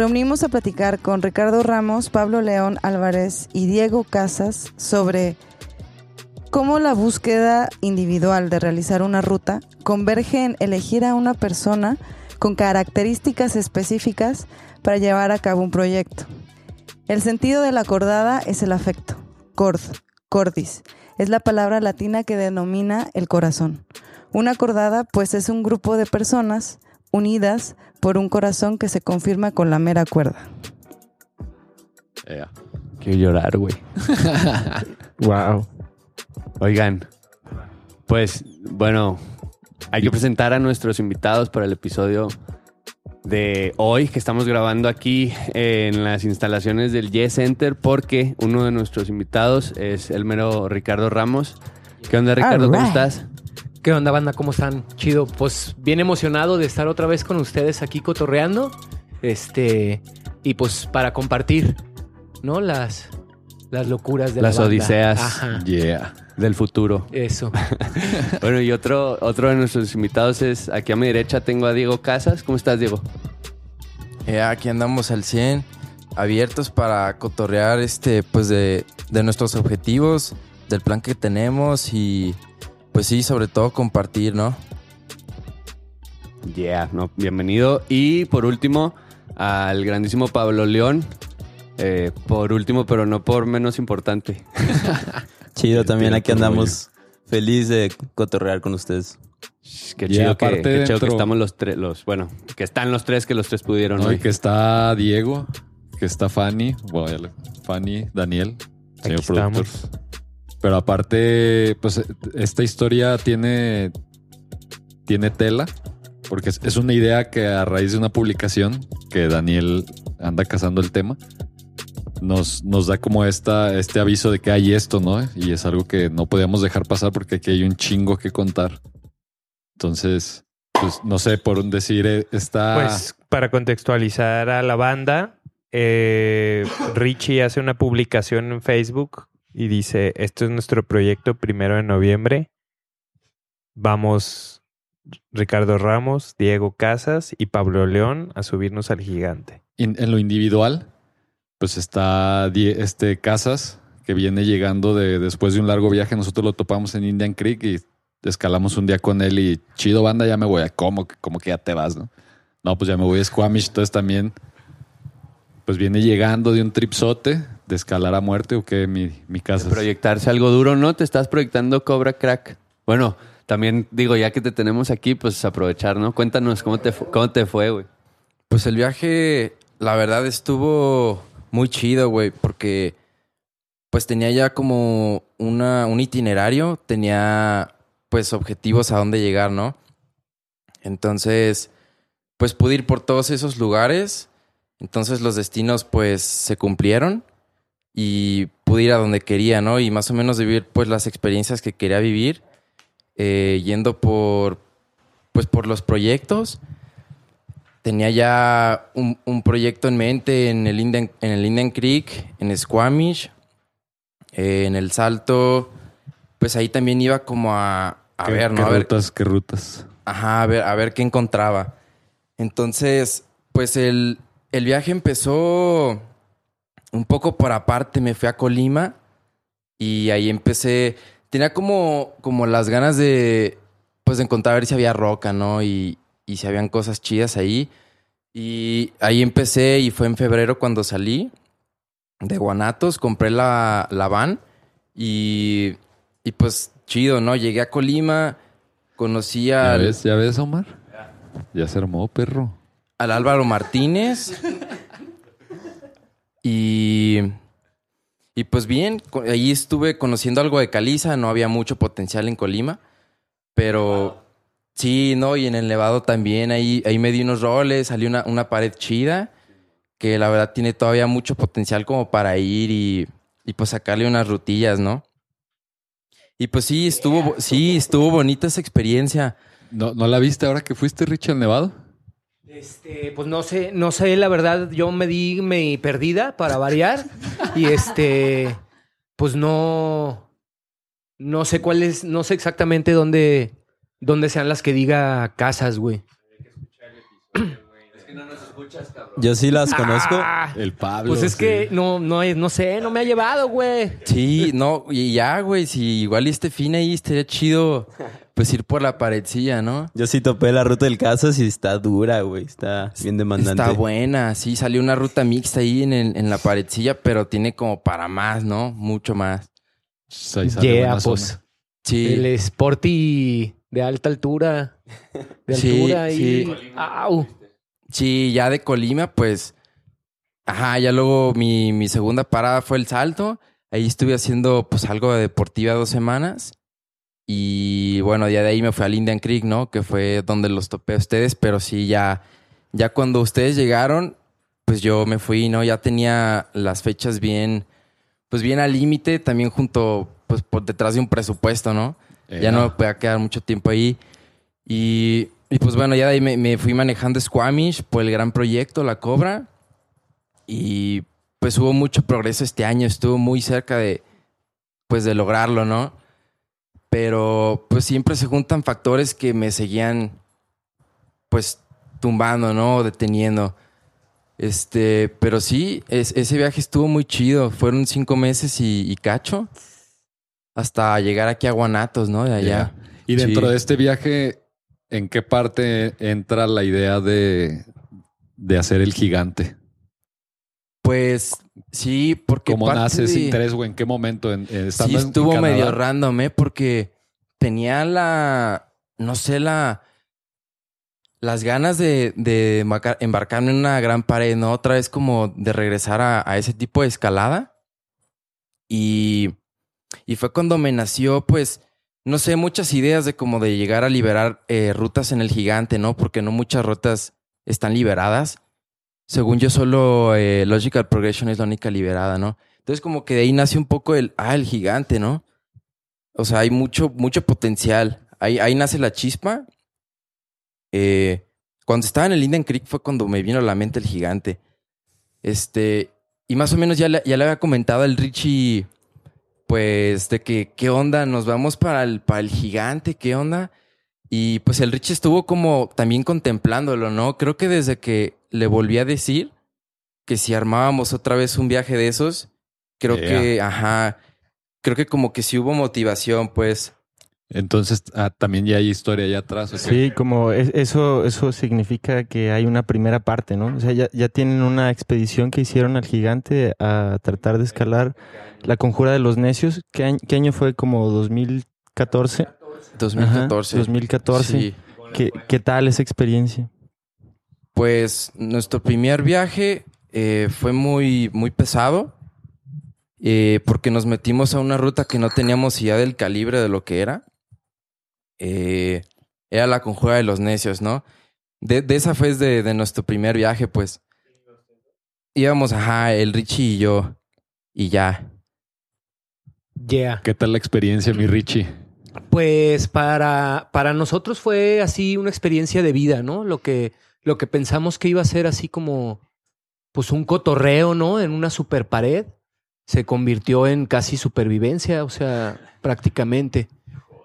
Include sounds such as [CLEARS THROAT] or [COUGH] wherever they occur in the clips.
Reunimos a platicar con Ricardo Ramos, Pablo León Álvarez y Diego Casas sobre cómo la búsqueda individual de realizar una ruta converge en elegir a una persona con características específicas para llevar a cabo un proyecto. El sentido de la acordada es el afecto. Cord, cordis, es la palabra latina que denomina el corazón. Una acordada pues es un grupo de personas unidas por un corazón que se confirma con la mera cuerda. Quiero llorar, güey. [LAUGHS] Wow. Oigan, pues bueno, hay que presentar a nuestros invitados para el episodio de hoy que estamos grabando aquí en las instalaciones del Yes Center porque uno de nuestros invitados es el mero Ricardo Ramos. ¿Qué onda, Ricardo? ¿Cómo estás? ¿Qué onda, banda? ¿Cómo están? Chido. Pues bien emocionado de estar otra vez con ustedes aquí cotorreando. Este. Y pues para compartir, ¿no? Las, las locuras de Las la banda. odiseas. Ajá. Yeah. Del futuro. Eso. [LAUGHS] Bueno, y otro, otro de nuestros invitados es aquí a mi derecha tengo a Diego Casas. ¿Cómo estás, Diego? Eh, aquí andamos al 100, abiertos para cotorrear este, pues de, de nuestros objetivos, del plan que tenemos y pues sí, sobre todo compartir, ¿no? Yeah, no, bienvenido. Y por último, al grandísimo Pablo León. Eh, por último, pero no por menos importante. [LAUGHS] Chido, también Tira aquí rollo. andamos feliz de cotorrear con ustedes. Qué chido, que, qué chido que estamos los tres, los, bueno, que están los tres, que los tres pudieron. No, hoy. y que está Diego, que está Fanny, bueno, Fanny, Daniel, señor productor. Pero aparte, pues esta historia tiene, tiene tela, porque es, una idea que a raíz de una publicación que Daniel anda cazando el tema, nos, nos da como esta, este aviso de que hay esto, ¿no? Y es algo que no podíamos dejar pasar porque aquí hay un chingo que contar. Entonces, pues no sé, por decir, eh, está... Pues para contextualizar a la banda, eh, Richie hace una publicación en Facebook y dice, esto es nuestro proyecto primero de noviembre. Vamos Ricardo Ramos, Diego Casas y Pablo León a subirnos al gigante. En lo individual, pues está este Casas, que viene llegando de, después de un largo viaje. Nosotros lo topamos en Indian Creek y escalamos un día con él y chido banda, ya me voy a como, como que ya te vas, ¿no? No, pues ya me voy a Squamish, entonces también, pues viene llegando de un tripsote de escalar a muerte o qué, mi, mi Casas. proyectarse algo duro, ¿no? Te estás proyectando Cobra Crack. Bueno, también digo, ya que te tenemos aquí, pues aprovechar, ¿no? Cuéntanos cómo te, cómo te fue, güey. Pues el viaje, la verdad, estuvo muy chido, güey, porque pues tenía ya como una, un itinerario, tenía pues objetivos a dónde llegar, ¿no? Entonces, pues pude ir por todos esos lugares, entonces los destinos pues se cumplieron y pude ir a donde quería, ¿no? Y más o menos vivir pues las experiencias que quería vivir, eh, yendo por pues por los proyectos tenía ya un, un proyecto en mente en el Indian, en el Indian Creek, en Squamish, eh, en el Salto. Pues ahí también iba como a, a ¿Qué- ver, qué ¿no? Ver, rutas, qué rutas. ajá, a ver, a ver qué encontraba. Entonces, pues el, el viaje empezó un poco por aparte. Me fui a Colima y ahí empecé. Tenía como, como las ganas de, pues, de encontrar a ver si había roca, ¿no? Y, y si habían cosas chidas ahí. Y ahí empecé y fue en febrero cuando salí de Guanatos, compré la, la van y, y pues chido, ¿no? Llegué a Colima, conocí ¿Ya al, ves, ya ves, Omar? Ya se armó, perro. al Álvaro Martínez. [LAUGHS] y, y pues bien, ahí estuve conociendo algo de caliza, no había mucho potencial en Colima, pero sí, ¿no? Y en el Nevado también, ahí, ahí me di unos roles, salió una, una pared chida, que la verdad tiene todavía mucho potencial como para ir y, y pues sacarle unas rutillas, ¿no? Y pues sí, estuvo, sí, estuvo bonita esa experiencia. ¿No, ¿No la viste ahora que fuiste, Rich, al Nevado? Este, pues no sé, no sé, la verdad, yo me di mi perdida para variar. y este, pues no, no sé cuál es, no sé exactamente dónde, dónde sean las que diga casas, güey. Yo sí las conozco. Ah, El Pablo. pues es sí. que no, no, no sé, no me ha llevado, güey. Sí, no, y ya, güey, si igual y este fin ahí estaría chido, pues ir por la paredcilla, ¿no? Yo sí topé la ruta del Casas y está dura, güey. Está bien demandante. Está buena, sí, salió una ruta mixta ahí en, el- en la paredcilla, pero tiene como para más, ¿no? Mucho más. Pues Yeah, pues. zona. Sí, El Sporty de alta altura. De Sí, altura y. sí. Au. Sí, ya de Colima, pues, ajá, ya luego mi, mi segunda parada fue el salto. Ahí estuve haciendo, pues, algo de deportiva dos semanas. Y bueno, ya de ahí me fui al Indian Creek, ¿no? Que fue donde los topé a ustedes, pero sí, ya, ya cuando ustedes llegaron, pues yo me fui, ¿no? Ya tenía las fechas bien, pues bien al límite, también junto, pues por detrás de un presupuesto, ¿no? Eh, Ya no me podía quedar mucho tiempo ahí. Y, y pues bueno, ya de ahí me, me fui manejando Squamish por el gran proyecto, La Cobra. Y pues hubo mucho progreso este año, estuvo muy cerca de, pues de lograrlo, ¿no? Pero pues siempre se juntan factores que me seguían, pues tumbando, ¿no? Deteniendo. Este, pero sí, es- ese viaje estuvo muy chido. Fueron cinco meses y, y cacho. Hasta llegar aquí a Guanatos, ¿no? De allá. Y dentro Sí. de este viaje, ¿en qué parte entra la idea de, de hacer el gigante? Pues sí, porque ¿Cómo nace ese de- interés o en qué momento? En, en- Sí, estando en- en estuvo medio random, ¿eh? Porque tenía la, no sé, la, las ganas de, de embarcar- embarcarme en una gran pared, ¿no? Otra vez como de regresar a, a ese tipo de escalada. Y, y fue cuando me nació, pues, no sé, muchas ideas de como de llegar a liberar eh, rutas en el gigante, ¿no? Porque no muchas rutas están liberadas. Según yo, solo eh, Logical Progression es la única liberada, ¿no? Entonces, como que de ahí nace un poco el, ah, el gigante, ¿no? O sea, hay mucho, mucho potencial. Ahí, ahí nace la chispa. Eh, cuando estaba en el Indian Creek fue cuando me vino a la mente el gigante. Este, y más o menos ya le, ya le había comentado al Richie, pues, de que, ¿qué onda? Nos vamos para el, para el gigante, ¿qué onda? Y pues el Richie estuvo como también contemplándolo, ¿no? Creo que desde que le volví a decir que si armábamos otra vez un viaje de esos, creo Yeah. que, ajá, creo que como que sí hubo motivación, pues. Entonces, ah, también ya hay historia allá atrás. Sí, como es- eso, eso significa que hay una primera parte, ¿no? O sea, ya, ya tienen una expedición que hicieron al gigante a tratar de escalar la conjura de los necios. ¿Qué año, qué año fue? Como 2014. 2014. Ajá, 2014. Sí. ¿Qué, ¿Qué tal esa experiencia? Pues nuestro primer viaje eh, fue muy, muy pesado. eh, porque nos metimos a una ruta que no teníamos idea del calibre de lo que era. Eh, era la conjura de los necios, ¿no? De, de esa fue de, de nuestro primer viaje, pues. Íbamos, ajá, el Richie y yo. Y ya. Yeah. ¿Qué tal la experiencia, mi Richie? Pues para, para nosotros fue así una experiencia de vida, ¿no? Lo que, lo que pensamos que iba a ser así como pues un cotorreo, ¿no? En una super pared, se convirtió en casi supervivencia, o sea, prácticamente.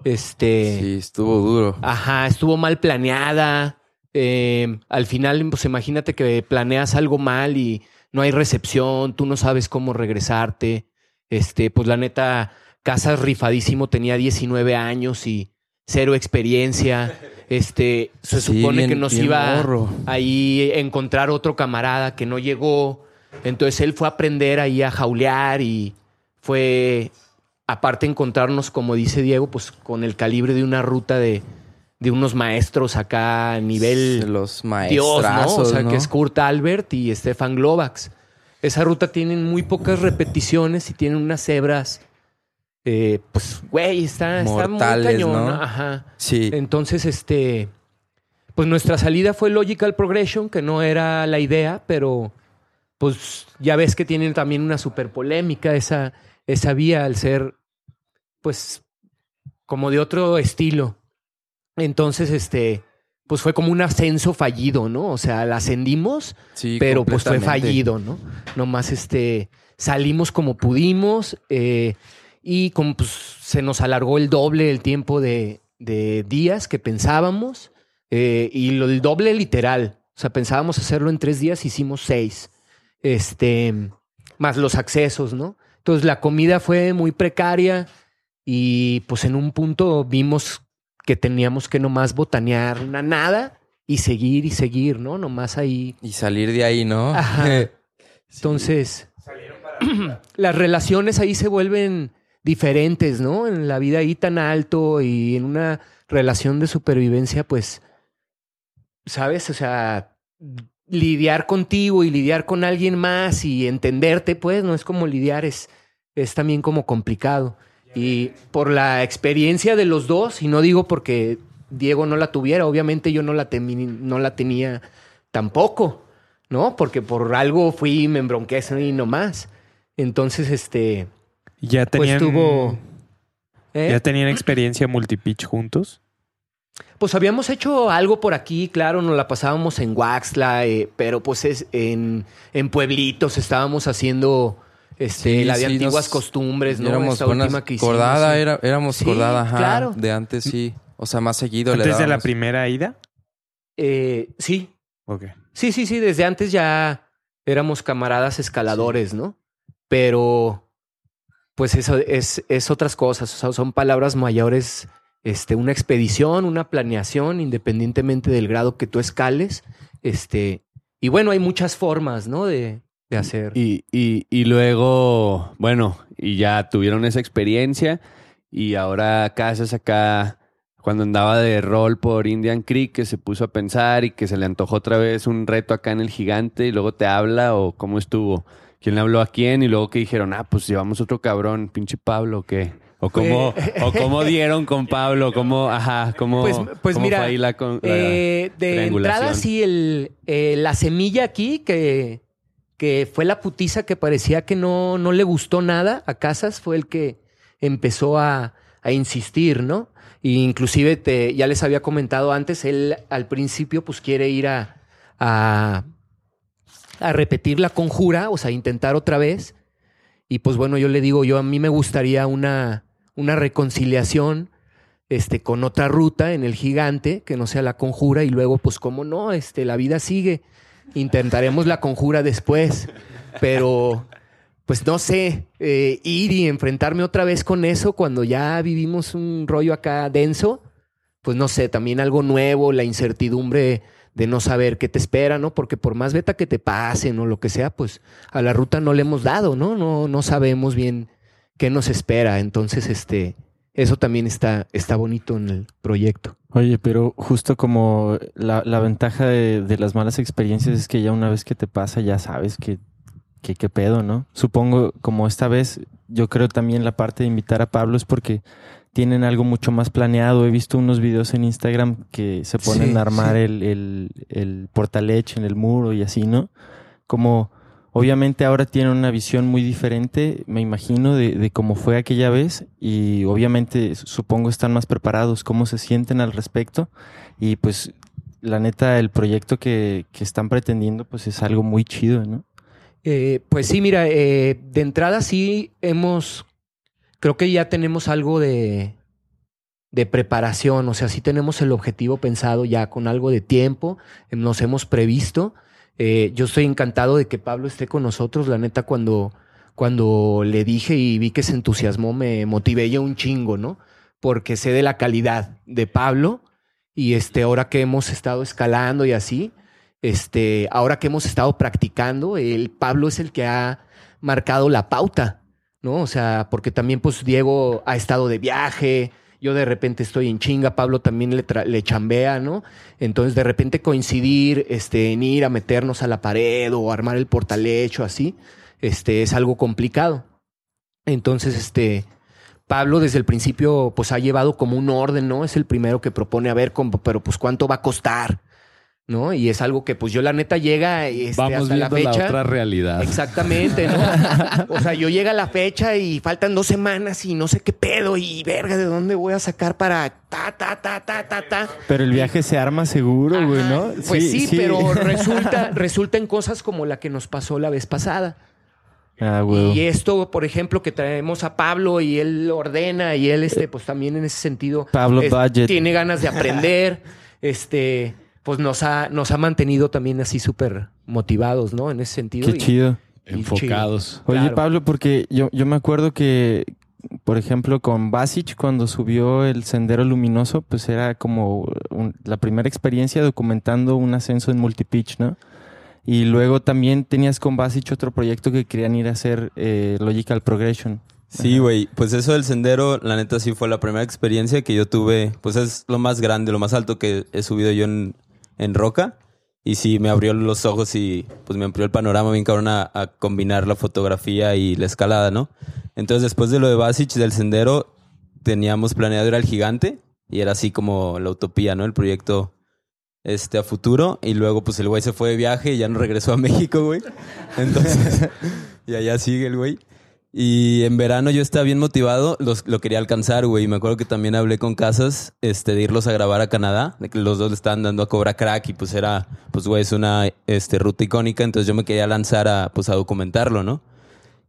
Este. Sí, estuvo duro. Ajá, estuvo mal planeada. Eh, al final, pues imagínate que planeas algo mal y no hay recepción, tú no sabes cómo regresarte. Este, pues la neta, Casas rifadísimo, tenía 19 años y, cero experiencia. Este, se Sí, supone bien- que nos iba morro. ahí a encontrar otro camarada que no llegó. Entonces él fue a aprender ahí a jaulear y fue, aparte encontrarnos, como dice Diego, pues con el calibre de una ruta de, de unos maestros acá a nivel Los Dios, ¿no? O sea, ¿no? que es Kurt Albert y Stefan Glovax. Esa ruta tienen muy pocas repeticiones y tienen unas cebras. eh, pues, güey, está, está muy Mortales, cañón. ¿no? Ajá. Sí. Entonces, este. Pues nuestra salida fue Logical Progression, que no era la idea, pero pues ya ves que tienen también una super polémica esa, esa vía al ser, pues, como de otro estilo. Entonces, este, pues fue como un ascenso fallido, ¿no? O sea, la ascendimos, Sí, pero pues fue fallido, ¿no? Nomás este, salimos como pudimos eh, y como pues se nos alargó el doble el tiempo de, de días que pensábamos eh, y lo, el doble literal. O sea, pensábamos hacerlo en tres días, hicimos seis. Este, más los accesos, ¿no? Entonces la comida fue muy precaria y pues en un punto vimos que teníamos que nomás botanear una nada y seguir y seguir, ¿no? Nomás ahí Y salir de ahí, ¿no? Ajá. [LAUGHS] Entonces, [CLEARS THROAT] las relaciones ahí se vuelven diferentes, ¿no? En la vida ahí tan alto y en una relación de supervivencia, pues, ¿sabes? O sea, lidiar contigo y lidiar con alguien más y entenderte, pues, no es como lidiar, es, es también como complicado. Y por la experiencia de los dos, y no digo porque Diego no la tuviera, obviamente yo no la, no la tenía tampoco, ¿no? Porque por algo fui y me embronqué y no más. Entonces, este, Ya pues tenían, tuvo... ¿eh? ya tenían experiencia multipitch juntos. Pues habíamos hecho algo por aquí, claro, nos la pasábamos en Waxla, eh, pero pues es en, en pueblitos estábamos haciendo este, Sí, la de sí, antiguas nos- costumbres, ¿no? Éramos Esta buenas- última que hicimos. Cordada, sí. era, éramos Sí, cordada, ajá. claro. De antes, sí. O sea, más seguido le Antes de la primera ida. Eh, sí, Ok. sí, sí, sí, desde antes ya éramos camaradas escaladores, ¿no? Pero pues eso es, es otras cosas, o sea, son palabras mayores, este, una expedición, una planeación, independientemente del grado que tú escales, este, y bueno, hay muchas formas, ¿no? De, de hacer. Y, y, y luego, bueno, y ya tuvieron esa experiencia y ahora Casas acá, cuando andaba de rol por Indian Creek, que se puso a pensar y que se le antojó otra vez un reto acá en el gigante y luego te habla o cómo estuvo, quién le habló a quién y luego que dijeron, ah, pues llevamos otro cabrón, pinche Pablo, ¿o ¿qué? O cómo, o cómo [LAUGHS] dieron con Pablo, cómo, ajá, cómo, Pues, pues cómo mira, fue ahí la, con- la- eh, de entrada sí, el, eh, la semilla aquí, que, que fue la putiza que parecía que no, no le gustó nada a Casas, fue el que empezó a, a insistir, ¿no? Y inclusive te, ya les había comentado antes, él al principio pues quiere ir a, a, a repetir la conjura, o sea, intentar otra vez. Y pues bueno, yo le digo, yo a mí me gustaría una, una reconciliación este, con otra ruta en el gigante, que no sea la conjura, y luego, pues, cómo no, este, la vida sigue. Intentaremos la conjura después. Pero, pues no sé, eh, ir y enfrentarme otra vez con eso cuando ya vivimos un rollo acá denso, pues no sé, también algo nuevo, la incertidumbre de no saber qué te espera, ¿no? Porque por más beta que te pasen o lo que sea, pues a la ruta no le hemos dado, ¿no? No, no sabemos bien qué nos espera. Entonces, este, eso también está, está bonito en el proyecto. Oye, pero justo como la, la ventaja de, de las malas experiencias es que ya una vez que te pasa ya sabes que, que pedo, ¿no? Supongo como esta vez, yo creo también la parte de invitar a Pablo es porque tienen algo mucho más planeado. He visto unos videos en Instagram que se ponen Sí, a armar sí. el, el, el portalech en el muro y así, ¿no? Como obviamente ahora tienen una visión muy diferente, me imagino, de, de cómo fue aquella vez y obviamente supongo están más preparados, cómo se sienten al respecto y pues la neta el proyecto que, que están pretendiendo pues es algo muy chido, ¿no? Eh, pues sí, mira, eh, de entrada sí hemos, creo que ya tenemos algo de, de preparación, o sea, sí tenemos el objetivo pensado ya con algo de tiempo, eh, nos hemos previsto. Eh, yo estoy encantado de que Pablo esté con nosotros, la neta, cuando, cuando le dije y vi que se entusiasmó, me motivé yo un chingo, ¿no? porque sé de la calidad de Pablo y este, ahora que hemos estado escalando y así, este, ahora que hemos estado practicando, el Pablo es el que ha marcado la pauta, ¿no? O sea, porque también pues Diego ha estado de viaje, yo de repente estoy en chinga, Pablo también le, chambea, ¿no? Entonces de repente coincidir este, en ir a meternos a la pared o armar el portalecho así, este, es algo complicado. Entonces, este, Pablo desde el principio pues ha llevado como un orden, ¿no? Es el primero que propone, a ver, pero pues cuánto va a costar, ¿no? Y es algo que pues yo la neta llega este, Vamos hasta la viendo la, fecha. otra realidad. Exactamente, ¿no? [LAUGHS] O sea, yo llega la fecha y faltan dos semanas y no sé qué pedo y verga, ¿de dónde voy a sacar para ta, ta, ta, ta, ta, ta? Pero el viaje se arma seguro, güey. ¿no? Pues sí, pero [LAUGHS] resulta, resulta en cosas como la que nos pasó la vez pasada. Ah, güey. Y esto, por ejemplo, que traemos a Pablo y él ordena y él, este, pues también en ese sentido, Pablo es- Budget. tiene ganas de aprender, [LAUGHS] este, pues nos ha, nos ha mantenido también así súper motivados, ¿no? En ese sentido. Qué y- chido. y Enfocados. Oye, Claro. Pablo, porque yo, yo me acuerdo que, por ejemplo, con Basic, cuando subió el Sendero Luminoso, pues era como un- la primera experiencia documentando un ascenso en multipitch, ¿no? Y luego también tenías con Basic otro proyecto que querían ir a hacer eh, Logical Progression. Sí, güey. Pues eso del sendero, la neta sí fue la primera experiencia que yo tuve. Pues es lo más grande, lo más alto que he subido yo en, en roca. Y sí, me abrió los ojos y pues me amplió el panorama bien cabrón a, combinar la fotografía y la escalada, ¿no? Entonces después de lo de Basic del sendero, teníamos planeado ir al gigante y era así como la utopía, ¿no? El proyecto este, a futuro. Y luego pues el güey se fue de viaje y ya no regresó a [LAUGHS] México, güey. Entonces, [LAUGHS] y allá sigue el güey. Y en verano yo estaba bien motivado, los, lo quería alcanzar, güey. Y me acuerdo que también hablé con Casas este, de irlos a grabar a Canadá, de que los dos le estaban dando a Cobra Crack y pues era, pues güey, es una este, ruta icónica. Entonces yo me quería lanzar a, pues, a documentarlo, ¿no?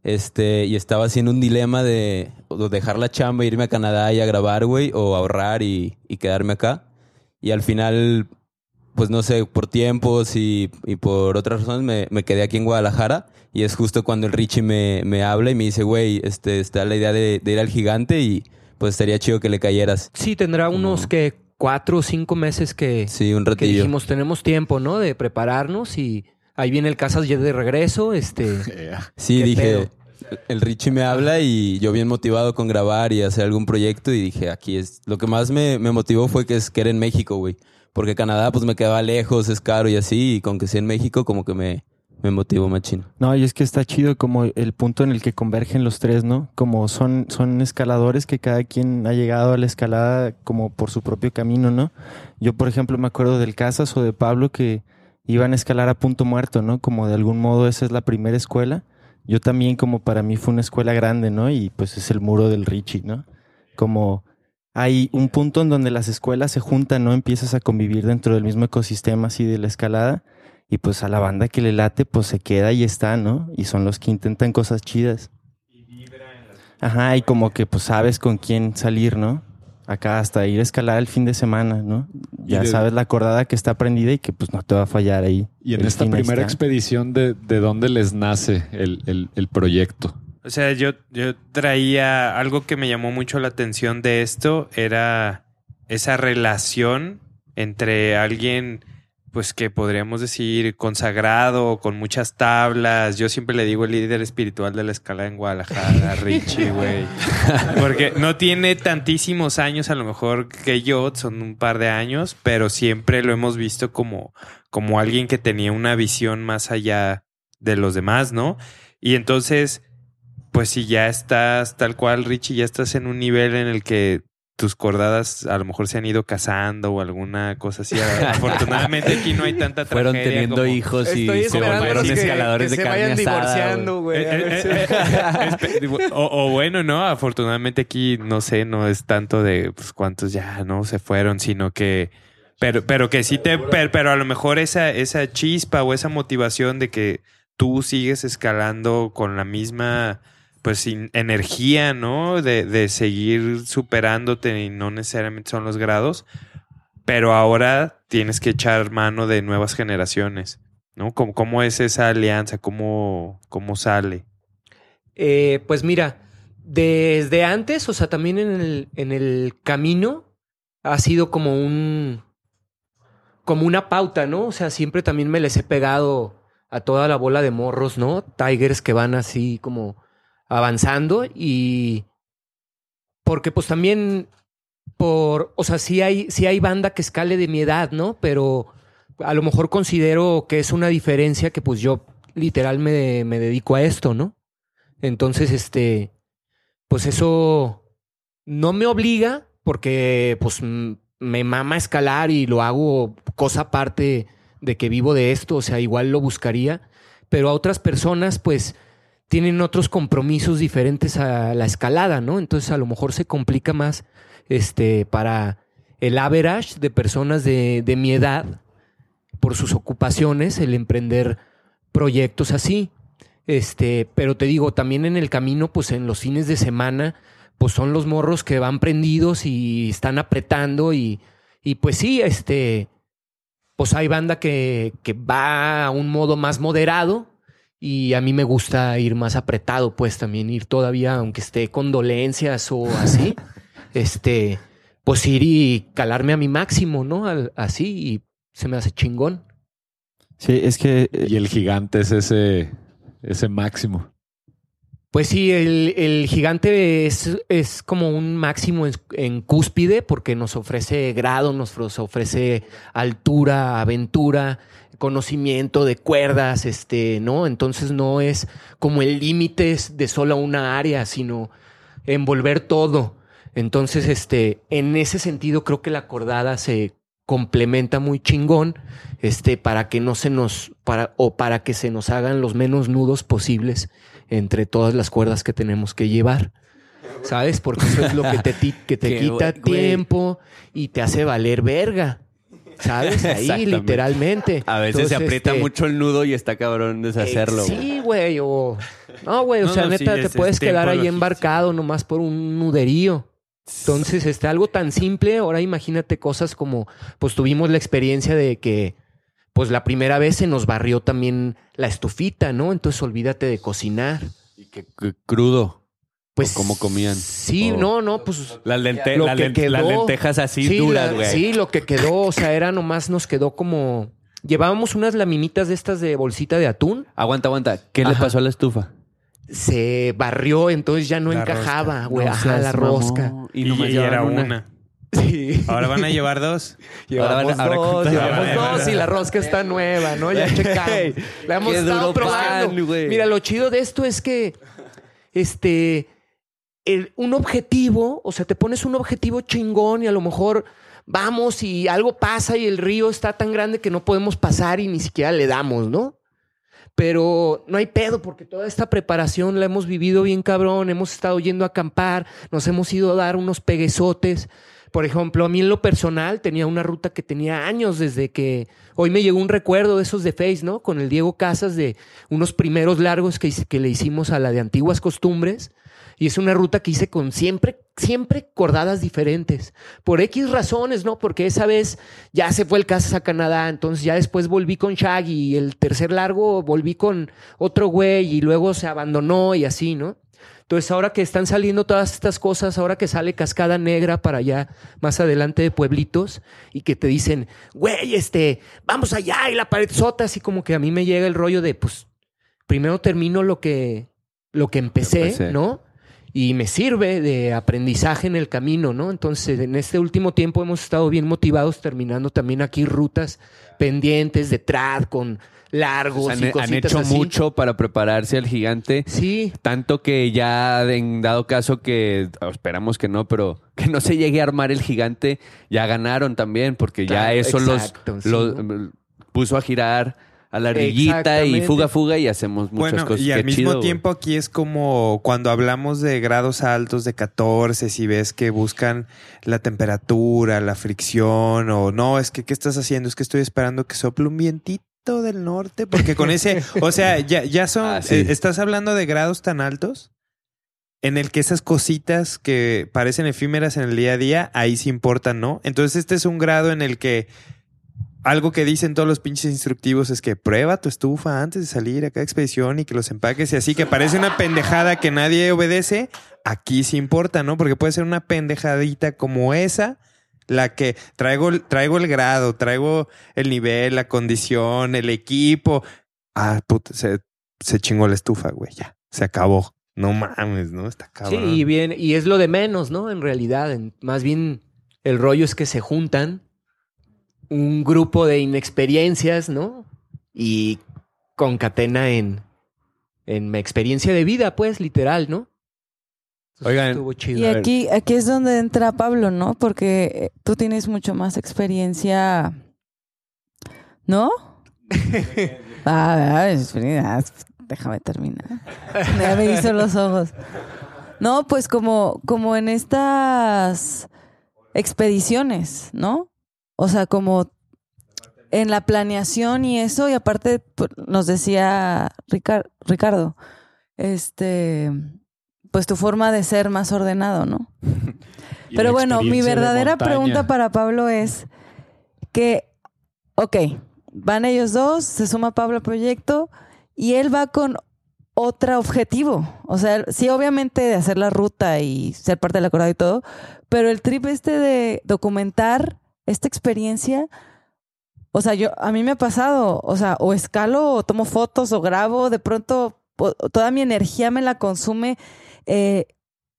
Este, y estaba haciendo un dilema de dejar la chamba, irme a Canadá y a grabar, güey, o ahorrar y, y quedarme acá. Y al final, pues no sé, por tiempos y, y por otras razones me, me quedé aquí en Guadalajara. Y es justo cuando el Richie me, me habla y me dice, güey, este, está la idea de, de ir al gigante y pues estaría chido que le cayeras. Sí, tendrá unos que cuatro o cinco meses que, Sí, un que ratillo. dijimos, tenemos tiempo, ¿no? De prepararnos y ahí viene el Casas ya de regreso, este... [LAUGHS] Sí, ¿Qué dije, pedo? el Richie me habla y yo bien motivado con grabar y hacer algún proyecto y dije, aquí es, lo que más me, me motivó fue que es que era en México, güey. Porque Canadá pues me quedaba lejos, es caro y así, y con que sea en México como que me, me motivó machín. No, y es que está chido como el punto en el que convergen los tres, ¿no? Como son, son escaladores que cada quien ha llegado a la escalada como por su propio camino, ¿no? Yo, por ejemplo, me acuerdo del Casas o de Pablo que iban a escalar a punto muerto, ¿no? Como de algún modo esa es la primera escuela. Yo también como para mí fue una escuela grande, ¿no? Y pues es el muro del Richie, ¿no? Como hay un punto en donde las escuelas se juntan, ¿no? Empiezas a convivir dentro del mismo ecosistema así de la escalada y pues a la banda que le late pues se queda y está, ¿no? Y son los que intentan cosas chidas. Ajá, y como que pues sabes con quién salir, ¿no? Acá hasta ir a escalar el fin de semana, ¿no? Ya de- sabes la acordada que está prendida y que pues no te va a fallar ahí. Y en El esta primera está. expedición, de, ¿de dónde les nace el, el- el proyecto? O sea, yo, yo traía algo que me llamó mucho la atención de esto, era esa relación entre alguien, pues que podríamos decir consagrado, con muchas tablas. Yo siempre le digo el líder espiritual de la escala en Guadalajara, [LAUGHS] Richie, güey. Porque no tiene tantísimos años, a lo mejor que yo, son un par de años, pero siempre lo hemos visto como, como alguien que tenía una visión más allá de los demás, ¿no? Y entonces, pues si ya estás tal cual, Richie, ya estás en un nivel en el que tus cordadas a lo mejor se han ido casando o alguna cosa así. [LAUGHS] Afortunadamente aquí no hay [LAUGHS] tanta Fueron tragedia teniendo como- hijos y Estoy se volvieron que- escaladores que de se carne vayan asada, divorciando, güey. Eh, eh, eh, o, o bueno, ¿no? Afortunadamente aquí, no sé, no es tanto de pues, cuántos ya no se fueron, sino que. Pero, pero que sí te. Pero, pero a lo mejor esa, esa chispa o esa motivación de que tú sigues escalando con la misma. Pues sin energía, ¿no? De, de seguir superándote y no necesariamente son los grados. Pero ahora tienes que echar mano de nuevas generaciones, ¿no? ¿Cómo, cómo es esa alianza? ¿Cómo, cómo sale? Eh, pues mira, desde antes, o sea, también en el, en el camino ha sido como un como una pauta, ¿no? O sea, siempre también me les he pegado a toda la bola de morros, ¿no? Tigers que van así como avanzando y porque pues también por, o sea, sí hay, sí hay banda que escale de mi edad, ¿no? Pero a lo mejor considero que es una diferencia que pues yo literal me, me dedico a esto, ¿no? Entonces, este, pues eso no me obliga porque pues me mama escalar y lo hago cosa aparte de que vivo de esto, o sea, igual lo buscaría, pero a otras personas pues tienen otros compromisos diferentes a la escalada, ¿no? Entonces a lo mejor se complica más este para el average de personas de, de mi edad por sus ocupaciones el emprender proyectos así. Este, pero te digo, también en el camino, pues en los fines de semana, pues son los morros que van prendidos y están apretando y, y pues sí, este, pues hay banda que, que va a un modo más moderado y a mí me gusta ir más apretado, pues también ir todavía, aunque esté con dolencias o así, [LAUGHS] este, pues ir y calarme a mi máximo, ¿no? Al- así y se me hace chingón. Sí, es que eh, Y el gigante es ese, ese máximo. Pues sí, el, el gigante es, es como un máximo en, en cúspide porque nos ofrece grado, nos ofrece altura, aventura, conocimiento de cuerdas, este, ¿no? Entonces no es como el límite de solo una área, sino envolver todo. Entonces, este, en ese sentido creo que la cordada se complementa muy chingón, este, para que no se nos, para, o para que se nos hagan los menos nudos posibles entre todas las cuerdas que tenemos que llevar. ¿Sabes? Porque eso es lo que te, que te [LAUGHS] quita tiempo y te hace valer verga. ¿Sabes? [LAUGHS] Ahí, literalmente. A veces se aprieta este, mucho el nudo y está cabrón deshacerlo. eh. Sí, güey. O... No, güey. O No, sea, no, sí, neta, te es- puedes es quedar ahí embarcado nomás por un nuderío. Entonces, este, algo tan simple, ahora imagínate cosas como, pues tuvimos la experiencia de que, pues la primera vez se nos barrió también la estufita, ¿no? Entonces olvídate de cocinar. Y que, que crudo. Pues ¿O cómo comían? Sí, O- no, no, pues Las, lente- que lentejas así sí, duras, güey. sí, lo que quedó, o sea, era nomás nos quedó como llevábamos unas laminitas de estas de bolsita de atún, Aguanta, aguanta. ¿Qué le Ajá. pasó a la estufa? se barrió, entonces ya no La encajaba, güey, No ajá, seas la rosca. Y, Y, nomás y era una. Sí. Ahora van a [LAUGHS] llevar dos. Llevamos Ahora- ahora dos, cuántas llevamos llevan? dos y la rosca está nueva, ¿no? Ya [LAUGHS] checamos. La hemos estado probando. pan, güey. Mira, lo chido de esto es que este un objetivo, o sea, te pones un objetivo chingón y a lo mejor vamos y algo pasa y el río está tan grande que no podemos pasar y ni siquiera le damos, ¿no? Pero no hay pedo porque toda esta preparación la hemos vivido bien cabrón, hemos estado yendo a acampar, nos hemos ido a dar unos peguezotes. Por ejemplo, a mí en lo personal tenía una ruta que tenía años desde que hoy me llegó un recuerdo de esos de Face, ¿no? Con el Diego Casas de unos primeros largos que le hicimos a la de antiguas costumbres. Y es una ruta que hice con siempre, siempre cordadas diferentes. Por X razones, ¿no? Porque esa vez ya se fue el Casas a Canadá, entonces ya después volví con Shaggy y el tercer largo volví con otro güey y luego se abandonó y así, ¿no? Entonces ahora que están saliendo todas estas cosas, ahora que sale Cascada Negra para allá más adelante de pueblitos y que te dicen, güey, este, vamos allá y la pared sota, así como que a mí me llega el rollo de, pues, primero termino lo que, lo que empecé, Empecé. ¿no? Y me sirve de aprendizaje en el camino, ¿no? Entonces, en este último tiempo hemos estado bien motivados terminando también aquí rutas pendientes de trad con largos O sea, y han, han cositas hecho así. mucho para prepararse al gigante. Sí, Tanto que ya en dado caso que oh, esperamos que no, pero que no se llegue a armar el gigante, ya ganaron también, porque ya Claro, eso exacto, los, sí, los, ¿no? puso a girar a la riguita y fuga fuga y hacemos muchas Bueno, cosas. y al Qué mismo chido, tiempo aquí es como cuando hablamos de grados altos de 14, si ves que buscan la temperatura, la fricción o no, es que ¿qué estás haciendo? Es que estoy esperando que sople un vientito del norte, porque con ese, [LAUGHS] o sea, ya, ya son, Ah, sí. eh, estás hablando de grados tan altos en el que esas cositas que parecen efímeras en el día a día, ahí sí importan, ¿no? Entonces este es un grado en el que algo que dicen todos los pinches instructivos es que prueba tu estufa antes de salir a cada expedición y que los empaques y así, que parece una pendejada que nadie obedece. Aquí sí importa, ¿no? Porque puede ser una pendejadita como esa, la que traigo, traigo el grado, traigo el nivel, la condición, el equipo. Ah, puta, se, se chingó la estufa, güey, ya, se acabó. No mames, ¿no? Está Sí, cabrón. y bien, y es lo de menos, ¿no? En realidad, en- más bien el rollo es que se juntan un grupo de inexperiencias, ¿no? Y concatena en, en mi experiencia de vida, pues, literal, ¿no? Entonces, Oigan, estuvo chido. Y aquí, aquí es donde entra Pablo, ¿no? Porque eh, tú tienes mucho más experiencia, ¿no? [LAUGHS] ah. Déjame terminar. [LAUGHS] Ya me hizo los ojos. No, pues como, como en estas expediciones, ¿no? O sea, como en la planeación y eso, y aparte pues, nos decía Ricar- Ricardo, este, pues tu forma de ser más ordenado, ¿no? [LAUGHS] Pero bueno, mi verdadera pregunta para Pablo es que, ok, van ellos dos, se suma Pablo al proyecto y él va con otro objetivo. O sea, sí, obviamente de hacer la ruta y ser parte del acordado y todo, pero el trip este de documentar esta experiencia, o sea, yo a mí me ha pasado, o sea, o escalo o tomo fotos o grabo, de pronto toda mi energía me la consume eh,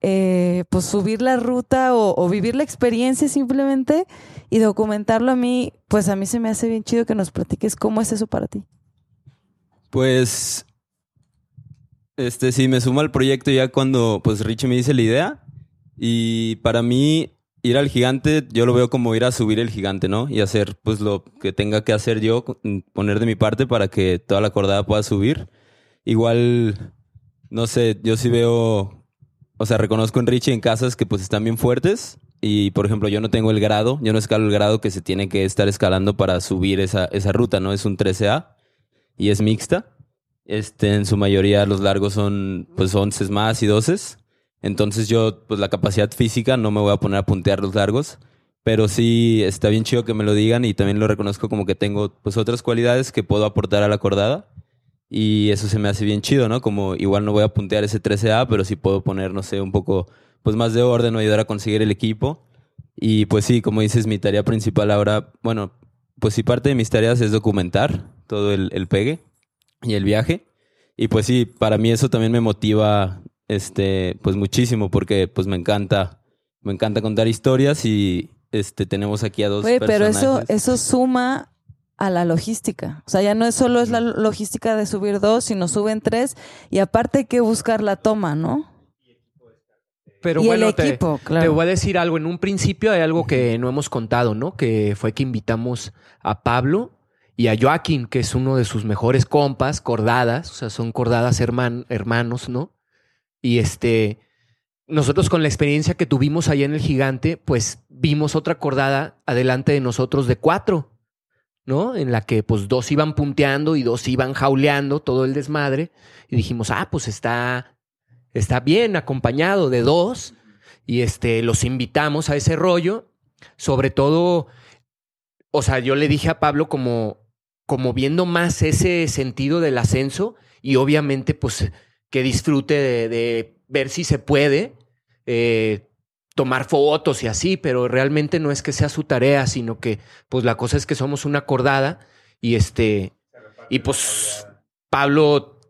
eh, pues subir la ruta o, o vivir la experiencia simplemente y documentarlo a mí, pues a mí se me hace bien chido que nos platiques cómo es eso para ti. Pues, este, sí, me sumo al proyecto ya cuando, pues, Richie me dice la idea. Y para mí, ir al gigante, yo lo veo como ir a subir el gigante, ¿no? Y hacer, pues, lo que tenga que hacer yo, poner de mi parte para que toda la cordada pueda subir. Igual, no sé, yo sí veo, o sea, reconozco en Richie en casas que, pues, están bien fuertes. Y, por ejemplo, yo no tengo el grado, yo no escalo el grado que se tiene que estar escalando para subir esa, esa ruta, ¿no? Es un 13A y es mixta. Este, en su mayoría los largos son pues 11 más y 12. Entonces yo, pues la capacidad física no me voy a poner a puntear los largos. Pero sí está bien chido que me lo digan y también lo reconozco como que tengo pues otras cualidades que puedo aportar a la cordada. Y eso se me hace bien chido, ¿no? Como igual no voy a puntear ese 13A, pero sí puedo poner, no sé, un poco pues más de orden o ayudar a conseguir el equipo. Y pues sí, como dices, mi tarea principal ahora, bueno, pues sí, parte de mis tareas es documentar todo el, el pegue y el viaje. Y pues sí, para mí eso también me motiva, este, pues muchísimo, porque pues me encanta, me encanta contar historias y este, tenemos aquí a dos Oye, pero eso, personajes. eso suma a la logística. O sea, ya no es solo es la logística de subir dos, sino suben tres y aparte hay que buscar la toma, ¿no? Pero y bueno, el te- equipo, claro. Te voy a decir algo. En un principio hay algo que no hemos contado, ¿no? Que fue que invitamos a Pablo y a Joaquín, que es uno de sus mejores compas, cordadas, o sea, son cordadas herman- hermanos, ¿no? Y este, nosotros con la experiencia que tuvimos allá en el gigante, pues vimos otra cordada adelante de nosotros de cuatro, ¿no? En la que pues dos iban punteando y dos iban jauleando todo el desmadre. Y dijimos, ah, pues está, está bien acompañado de dos. Y este, los invitamos a ese rollo. Sobre todo, o sea, yo le dije a Pablo como, como viendo más ese sentido del ascenso y obviamente pues que disfrute de, de ver si se puede eh, tomar fotos y así, pero realmente no es que sea su tarea, sino que pues la cosa es que somos una acordada y este y pues Pablo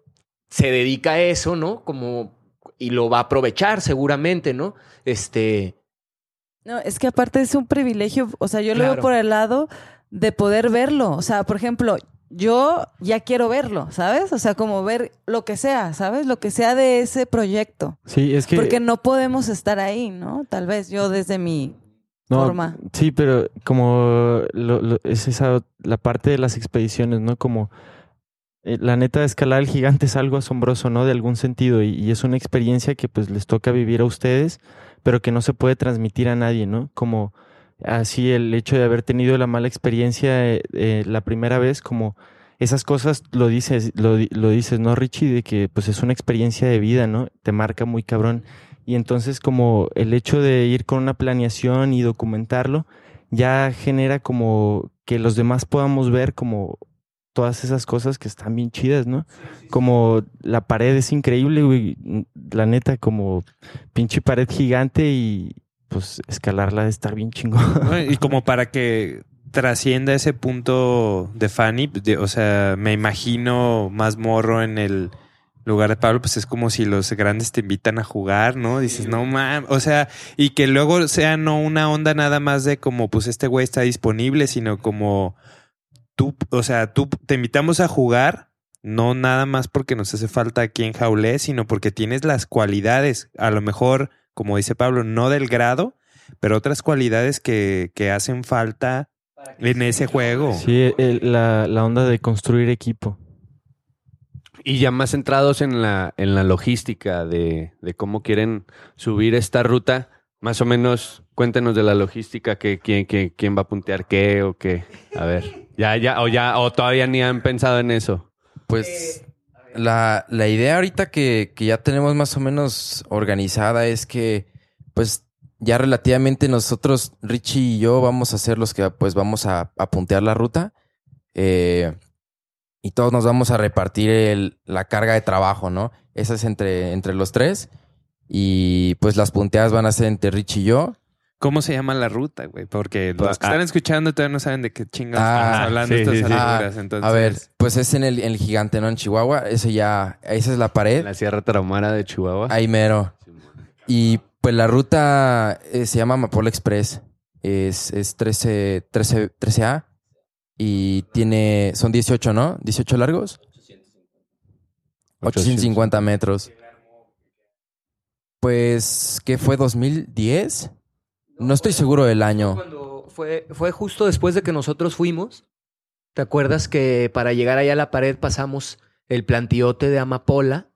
se dedica a eso, ¿no? Como y lo va a aprovechar seguramente, ¿no? Este No, es que aparte es un privilegio, o sea, yo lo veo Claro. por el lado de poder verlo. O sea, por ejemplo, yo ya quiero verlo, ¿sabes? O sea, como ver lo que sea, ¿sabes? Lo que sea de ese proyecto. Sí, es que... Porque no podemos estar ahí, ¿no? Tal vez yo desde mi No, forma. Sí, pero como lo- lo- es esa la parte de las expediciones, ¿no? Como eh, la neta escalar el gigante es algo asombroso, ¿no? De algún sentido y, y es una experiencia que pues les toca vivir a ustedes, pero que no se puede transmitir a nadie, ¿no? Como así el hecho de haber tenido la mala experiencia eh, eh, la primera vez, como esas cosas lo dices, lo, lo dices, ¿no, Richie? De que pues es una experiencia de vida, ¿no? Te marca muy cabrón. Y entonces como el hecho de ir con una planeación y documentarlo, ya genera como que los demás podamos ver como todas esas cosas que están bien chidas, ¿no? Como la pared es increíble, güey. La neta, como pinche pared gigante y pues escalarla de estar bien chingón. ¿no? Y [LAUGHS] como para que trascienda ese punto de Fanny, de- o sea, me imagino más morro en el lugar de Pablo, pues es como si los grandes te invitan a jugar, ¿no? Dices, no mames, o sea, y que luego sea no una onda nada más de como, pues este güey está disponible, sino como tú, o sea, tú te invitamos a jugar, no nada más porque nos hace falta aquí en Jaulé, sino porque tienes las cualidades, a lo mejor, como dice Pablo, no del grado, pero otras cualidades que, que hacen falta en ese juego. Sí, el- la, la onda de construir equipo. Y ya más centrados en la, en la logística de, de cómo quieren subir esta ruta, más o menos cuéntenos de la logística, que, quién, que- quién va a puntear qué o qué. A ver, ya, ya, o ya, o todavía ni han pensado en eso. Pues la, la idea ahorita que, que ya tenemos más o menos organizada es que pues ya relativamente nosotros, Richie y yo, vamos a ser los que pues vamos a, a puntear la ruta. Eh, y todos nos vamos a repartir la carga de trabajo, ¿no? Esa es entre, entre los tres. Y pues las punteadas van a ser entre Richie y yo. ¿Cómo se llama la ruta, güey? Porque los que Ah. están escuchando todavía no saben de qué chingados Ah, estamos hablando sí, estas sí, alturas. Ah, Entonces, A ver, pues es en el, en el gigante, ¿no? En Chihuahua. Ese ya, esa es la pared. En la Sierra Tarahumara de Chihuahua. Ahí mero. Y pues la ruta eh, se llama Amapola Express. Es, es 13, 13, 13A. Y tiene. Son 18, ¿no? 18 largos. 850 metros. Pues, ¿qué fue? ¿2010? No estoy seguro del año. Cuando fue, fue justo después de que nosotros fuimos. ¿Te acuerdas que para llegar allá a la pared pasamos el plantiote de amapola?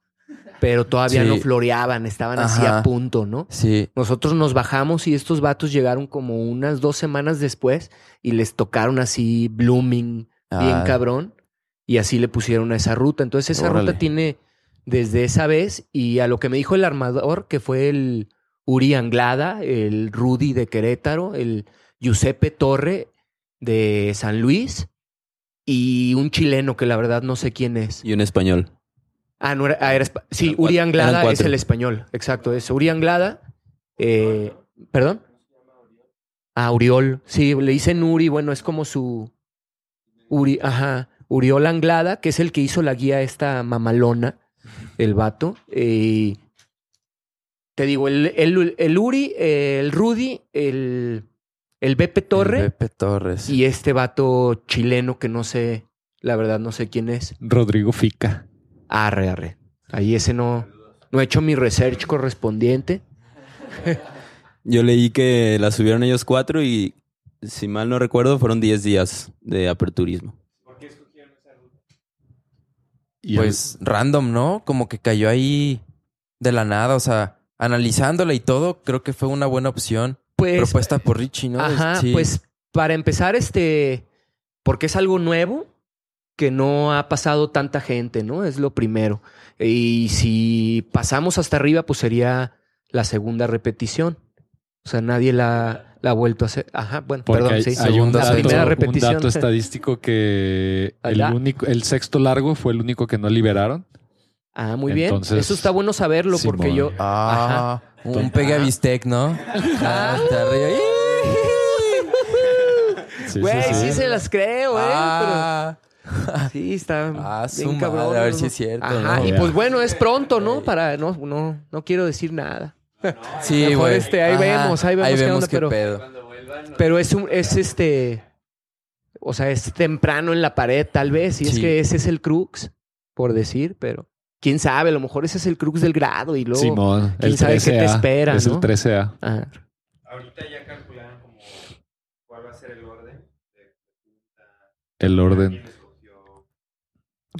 Pero todavía Sí. no floreaban, estaban así a punto, ¿no? Sí. Nosotros nos bajamos y estos vatos llegaron como unas dos semanas después y les tocaron así blooming, bien Ah. cabrón, y así le pusieron a esa ruta. Entonces esa Órale. ruta tiene desde esa vez y a lo que me dijo el armador, que fue el Uri Anglada, el Rudy de Querétaro, el Giuseppe Torre de San Luis y un chileno que la verdad no sé quién es. Y un español. Ah, no era, ah, era sí, Eran Uri Anglada es el español, exacto, es Uri Anglada. eh, ¿Perdón? Ah, Uriol. Sí, le dicen Uri, bueno, es como su. Uri, ajá. Uriol Anglada, que es el que hizo la guía esta mamalona, el vato. eh, te digo, el, el, el Uri, el Rudy, el, el Bepe Torre El Pepe Torres. y este vato chileno que no sé, la verdad no sé quién es. Rodrigo Fica. Arre, arre. Ahí ese no, no he hecho mi research correspondiente. Yo leí que la subieron ellos cuatro y, si mal no recuerdo, fueron 10 días de aperturismo. Y pues random, ¿no? Como que cayó ahí de la nada. O sea, analizándola y todo, creo que fue una buena opción. Pues, propuesta por Richie, ¿no? ajá, Sí. pues para empezar, este, porque es algo nuevo que no ha pasado tanta gente, ¿no? Es lo primero. Y si pasamos hasta arriba, pues sería la segunda repetición. O sea, nadie la, la ha vuelto a hacer. Ajá, bueno, Porque perdón, hay, sí. hay un, Segunda, la dato, primera un repetición. dato estadístico que [LAUGHS] el, único, el sexto largo fue el único que no liberaron. Ah, muy bien. Entonces, Eso está bueno saberlo porque yo. Ah, un pegue a bistec, ¿no? [LAUGHS] Ah, hasta arriba. Sí, Güey, sí, sí, sí. se las creo, ¿eh? Ah, Pero sí, está [LAUGHS] Ah, su bien madre, a ver ¿no? si es cierto, Ajá, ¿no? y pues bueno, es pronto, ¿no? Para, no, no, no quiero decir nada. [LAUGHS] sí, Mejor güey. este, ahí vemos, ahí vemos qué onda, qué pero- pedo. Pero es un, es este, o sea, es temprano en la pared, tal vez, y es Sí. que ese es el crux, por decir, pero quién sabe, a lo mejor ese es el crux del grado y luego. Simón, quién el sabe qué te 13A. espera, Es ¿no? el 13A. Ah, Ahorita ya calcularon como cuál va a ser el orden. El orden.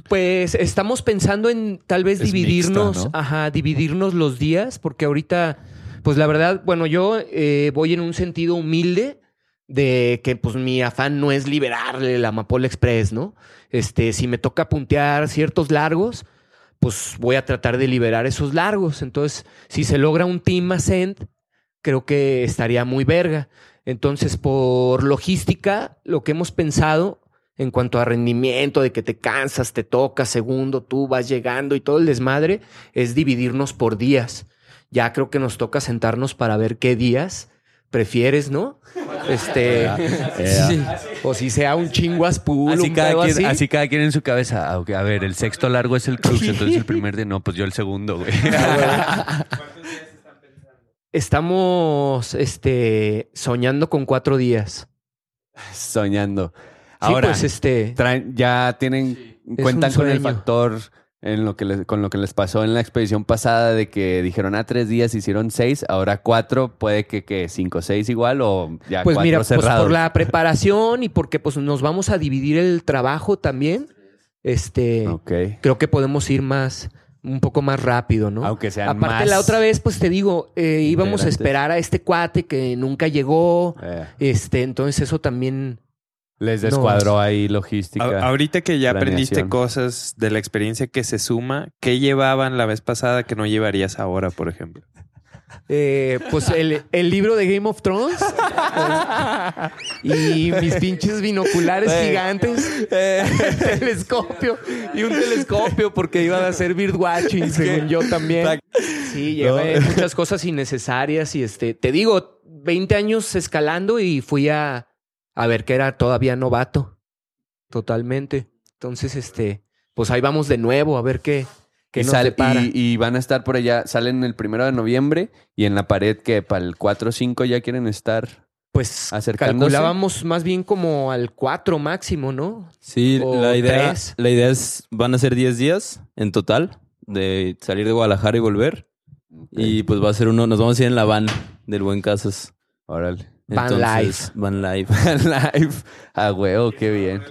Pues estamos pensando en tal vez Es dividirnos, mixta, ¿no? ajá, dividirnos los días, porque ahorita, pues la verdad, bueno, yo eh, voy en un sentido humilde de que pues mi afán no es liberarle la Amapola Express, ¿no? Este, si me toca puntear ciertos largos, pues voy a tratar de liberar esos largos. Entonces, si se logra un team ascent, creo que estaría muy verga. Entonces, por logística, lo que hemos pensado en cuanto a rendimiento, de que te cansas, te tocas, segundo, tú vas llegando y todo el desmadre, es dividirnos por días. Ya creo que nos toca sentarnos para ver qué días prefieres, ¿no? Este, sí. o si sea un chinguas pool, Así un cada, quien, así. así cada quien en su cabeza. Ah, A ver, el sexto largo es el crux, entonces el primer de no, pues yo el segundo, güey. [LAUGHS] Estamos, este, soñando con cuatro días. Soñando. Sí, Ahora, pues, este, traen- ya tienen, cuentan con el factor en lo que les- con lo que les pasó en la expedición pasada de que dijeron a tres días hicieron seis, ahora cuatro, puede que, que cinco, seis igual o ya Pues cuatro mira, pues cerrados. por la preparación y porque pues nos vamos a dividir el trabajo también, este, creo que podemos ir más, un poco más rápido, ¿no? Aunque sean Aparte más la otra vez, pues te digo, eh, íbamos a esperar a este cuate que nunca llegó, Eh, este, entonces eso también, les descuadró ahí logística. A- ahorita que ya aprendiste cosas de la experiencia que se suma, ¿qué llevaban la vez pasada que no llevarías ahora, por ejemplo? eh, pues el, el libro de Game of Thrones. [LAUGHS] Y mis pinches binoculares gigantes, [LAUGHS] el telescopio. Y un telescopio porque iban a hacer birdwatching, según yo también. Sí, llevé muchas cosas innecesarias y este, te digo, 20 años escalando y fui a, a ver que era todavía novato, totalmente. Entonces, este, pues ahí vamos de nuevo a ver qué, qué y, nos sale- depara. y, y van a estar por allá, salen el primero de noviembre y en la pared que para el 4 o 5 ya quieren estar. Pues acercándose. calculábamos más bien como al 4 máximo, ¿no? Sí, O la idea, tres. la idea es, van a ser 10 días en total de salir de Guadalajara y volver. Y pues va a ser uno, nos vamos a ir en la van del Buen Casas. Órale. Van Entonces, Van live. Live. [LAUGHS] A huevo, qué bien.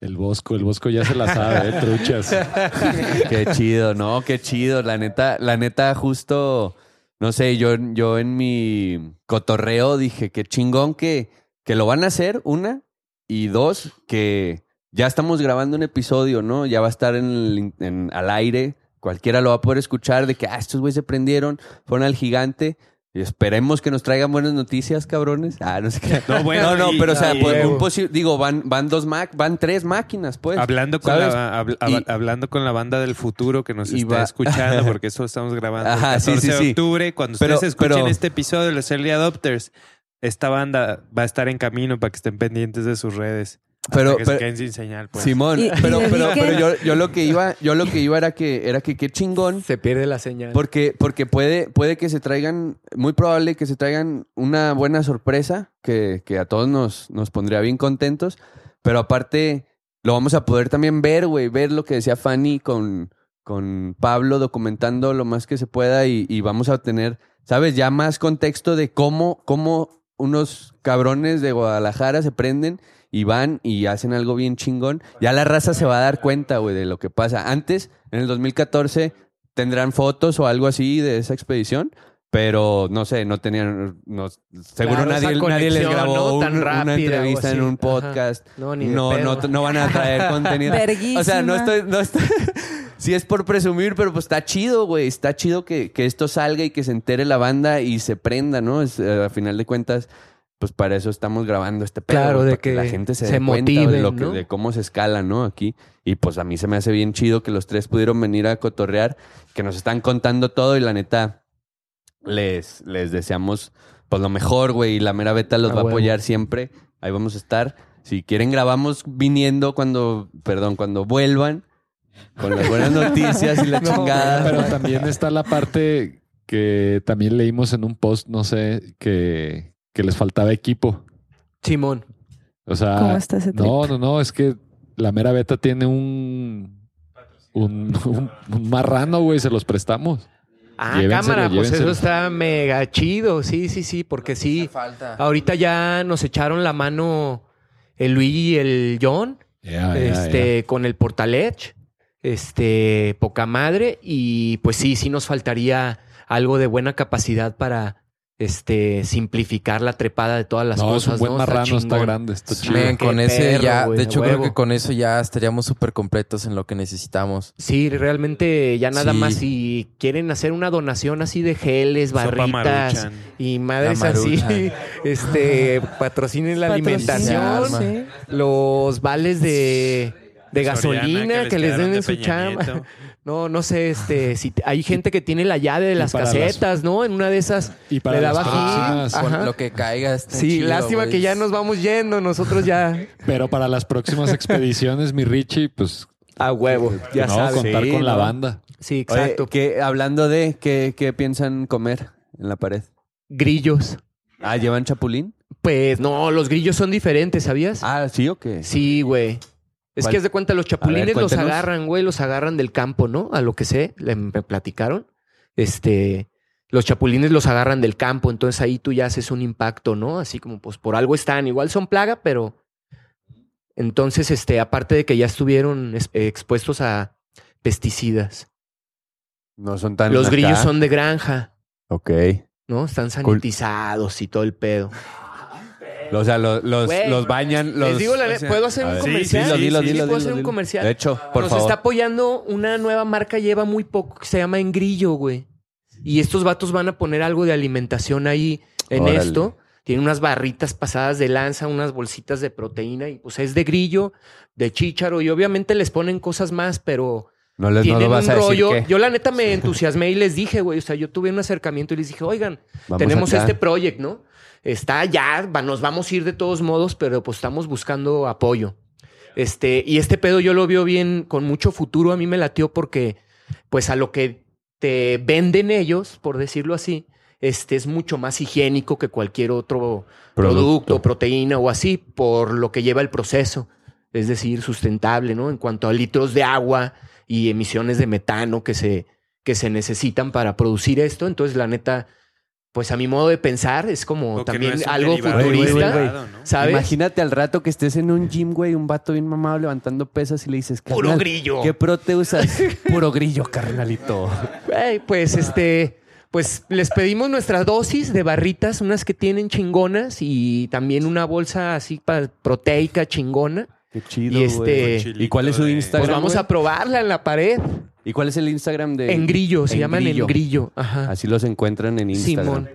El Bosco, el Bosco ya se la sabe, ¿eh? truchas. [LAUGHS] Qué chido, ¿no? Qué chido. La neta, la neta, justo, no sé, yo, yo en mi cotorreo dije, qué chingón que, que lo van a hacer, una, y dos, que ya estamos grabando un episodio, ¿no? Ya va a estar en, el- en- al aire, cualquiera lo va a poder escuchar de que, ah, estos güeyes se prendieron, fueron al gigante. Y esperemos que nos traigan buenas noticias, cabrones. Ah, no sé qué. No, bueno, no, no, pero o sea, pues, un posi- digo, van, van dos Mac, van tres máquinas, pues. Hablando con, ¿sabes? la, habl- Y- hab- hablando con la banda del futuro que nos está escuchando, [LAUGHS] porque eso estamos grabando Ajá, el sí, 14 sí, de sí. octubre. Cuando Pero- ustedes escuchen pero- este episodio de los Early Adopters, esta banda va a estar en camino para que estén pendientes de sus redes. Pero- que pero- se queden sin señal, pues. Simón, Y- y pero, pero, yo, yo lo que iba, yo lo que iba era que, era que qué chingón. Se pierde la señal. Porque, porque puede, puede que se traigan, muy probable que se traigan una buena sorpresa que, que a todos nos, nos pondría bien contentos. Pero aparte, lo vamos a poder también ver, güey, ver lo que decía Fanny con, con Pablo documentando lo más que se pueda y, y vamos a tener, ¿sabes? Ya más contexto de cómo, cómo unos cabrones de Guadalajara se prenden y van y hacen algo bien chingón. Ya la raza se va a dar cuenta, güey, de lo que pasa. Antes, en el 2014, tendrán fotos o algo así de esa expedición. Pero no sé, no tenían. No, seguro Claro, nadie, nadie les grabó ¿no? Tan un- rápida una entrevista en un Ajá. podcast. No, ni No, no, no van a traer [LAUGHS] contenido. O sea, no estoy, no estoy. [LAUGHS] sí es por presumir, pero pues está chido, güey. Está chido que, que esto salga y que se entere la banda y se prenda, ¿no? Es, eh, a final de cuentas, pues para eso estamos grabando este pedo. Claro, de para que, la gente se, se dé cuenta de, lo que, ¿no? de cómo se escala, ¿no? Aquí. Y pues a mí se me hace bien chido que los tres pudieron venir a cotorrear, que nos están contando todo y la neta, les, les deseamos pues lo mejor, güey. Y la mera beta los va a apoyar siempre. Ahí vamos a estar. Si quieren, grabamos viniendo cuando, perdón, cuando vuelvan. Con las buenas noticias y la [LAUGHS] No, chingada. Pero también está la parte que también leímos en un post, no sé, que, que les faltaba equipo. Simón. O sea, ¿Cómo está ese trip? no, no, no, es que la mera beta tiene un, un, un, un marrano, güey, se los prestamos. Ah, Llévenselo, cámara, pues eso está mega chido. Sí, sí, sí, porque sí. Falta. Ahorita ya nos echaron la mano el Luis y el John, Ya, ya, este, con el Portaledge, este, poca madre. Y pues sí, sí nos faltaría algo de buena capacidad para este, simplificar la trepada de todas las no, cosas. es un buen ¿no? marrano, está grande, está chido. Con ese perro, ya, de hecho creo que con eso ya estaríamos súper completos en lo que necesitamos. Sí, realmente ya nada Sí. más si quieren hacer una donación así de geles, barritas y madres así, [LAUGHS] este, patrocinen la alimentación, sí. los vales de, de gasolina les que, les den de en su chamba. [LAUGHS] No, no sé, este, si hay gente que tiene la llave de las para las- casetas, ¿no? En una de esas Y para le las daba aquí. próximas, Ajá. Con lo que caiga está Sí, chido, lástima güey. que ya nos vamos yendo, nosotros ya Pero para las próximas expediciones, mi Richie, pues a huevo, ya no, sabes. contar Sí, con la ¿no? banda. Sí, Oye, exacto. ¿qué- hablando de, ¿qué, ¿qué piensan comer en la pared? Grillos. Ah, ¿llevan chapulín? Pues no, los grillos son diferentes, ¿sabías? Ah, ¿sí o qué? Sí, güey. Es ¿Cuál? que haz de cuenta, los chapulines los agarran, güey, los agarran del campo, ¿no? A lo que sé, le- me platicaron. Este, los chapulines los agarran del campo, entonces ahí tú ya haces un impacto, ¿no? Así como, pues por algo están, igual son plaga, pero. Entonces, este, aparte de que ya estuvieron es- expuestos a pesticidas. No son tan Los acá. grillos son de granja, Ok. ¿no? Están sanitizados y todo el pedo. O sea, los, los, Güey, los bañan, los... Les digo, la o sea, ¿puedo hacer a un ver. Sí, comercial? sí, dilo, dilo, ¿puedo dilo, hacer un comercial? De hecho, por Nos favor. está apoyando una nueva marca, lleva muy poco, que se llama Engrillo, güey. Y estos vatos van a poner algo de alimentación ahí en Órale. esto. Tienen unas barritas pasadas de lanza, unas bolsitas de proteína y pues es de grillo, de chícharo y obviamente les ponen cosas más, pero No, les, no tienen lo vas un a decir rollo. qué. Yo la neta me entusiasmé y les dije, güey, o sea, yo tuve un acercamiento y les dije, oigan, Vamos tenemos acá. este project, ¿no? Está ya, va- nos vamos a ir de todos modos, pero pues estamos buscando apoyo. Este, y este pedo yo lo veo bien, con mucho futuro. A mí me latió porque, pues, a lo que te venden ellos, por decirlo así, este es mucho más higiénico que cualquier otro producto, Producto. proteína o así, por lo que lleva el proceso. Es decir, sustentable, ¿no? En cuanto a litros de agua y emisiones de metano que se, que se necesitan para producir esto. Entonces, la neta, pues a mi modo de pensar, es como también no es un algo derivado futurista. ¿sabes? Imagínate al rato que estés en un gym, güey, un vato bien mamado levantando pesas y le dices, Puro "Carnal, grillo. ¿Qué pro te usas? [LAUGHS] Puro grillo, carnalito. Güey, pues este, pues les pedimos nuestra dosis de barritas, unas que tienen chingonas y también una bolsa así pa- proteica chingona. Qué chido, Y este-. ¿Y cuál es su Instagram? Pues vamos a probarla en la pared. ¿Y cuál es el Instagram de...? En grillo, se llaman en grillo. Ajá. Así los encuentran en Instagram. Simón.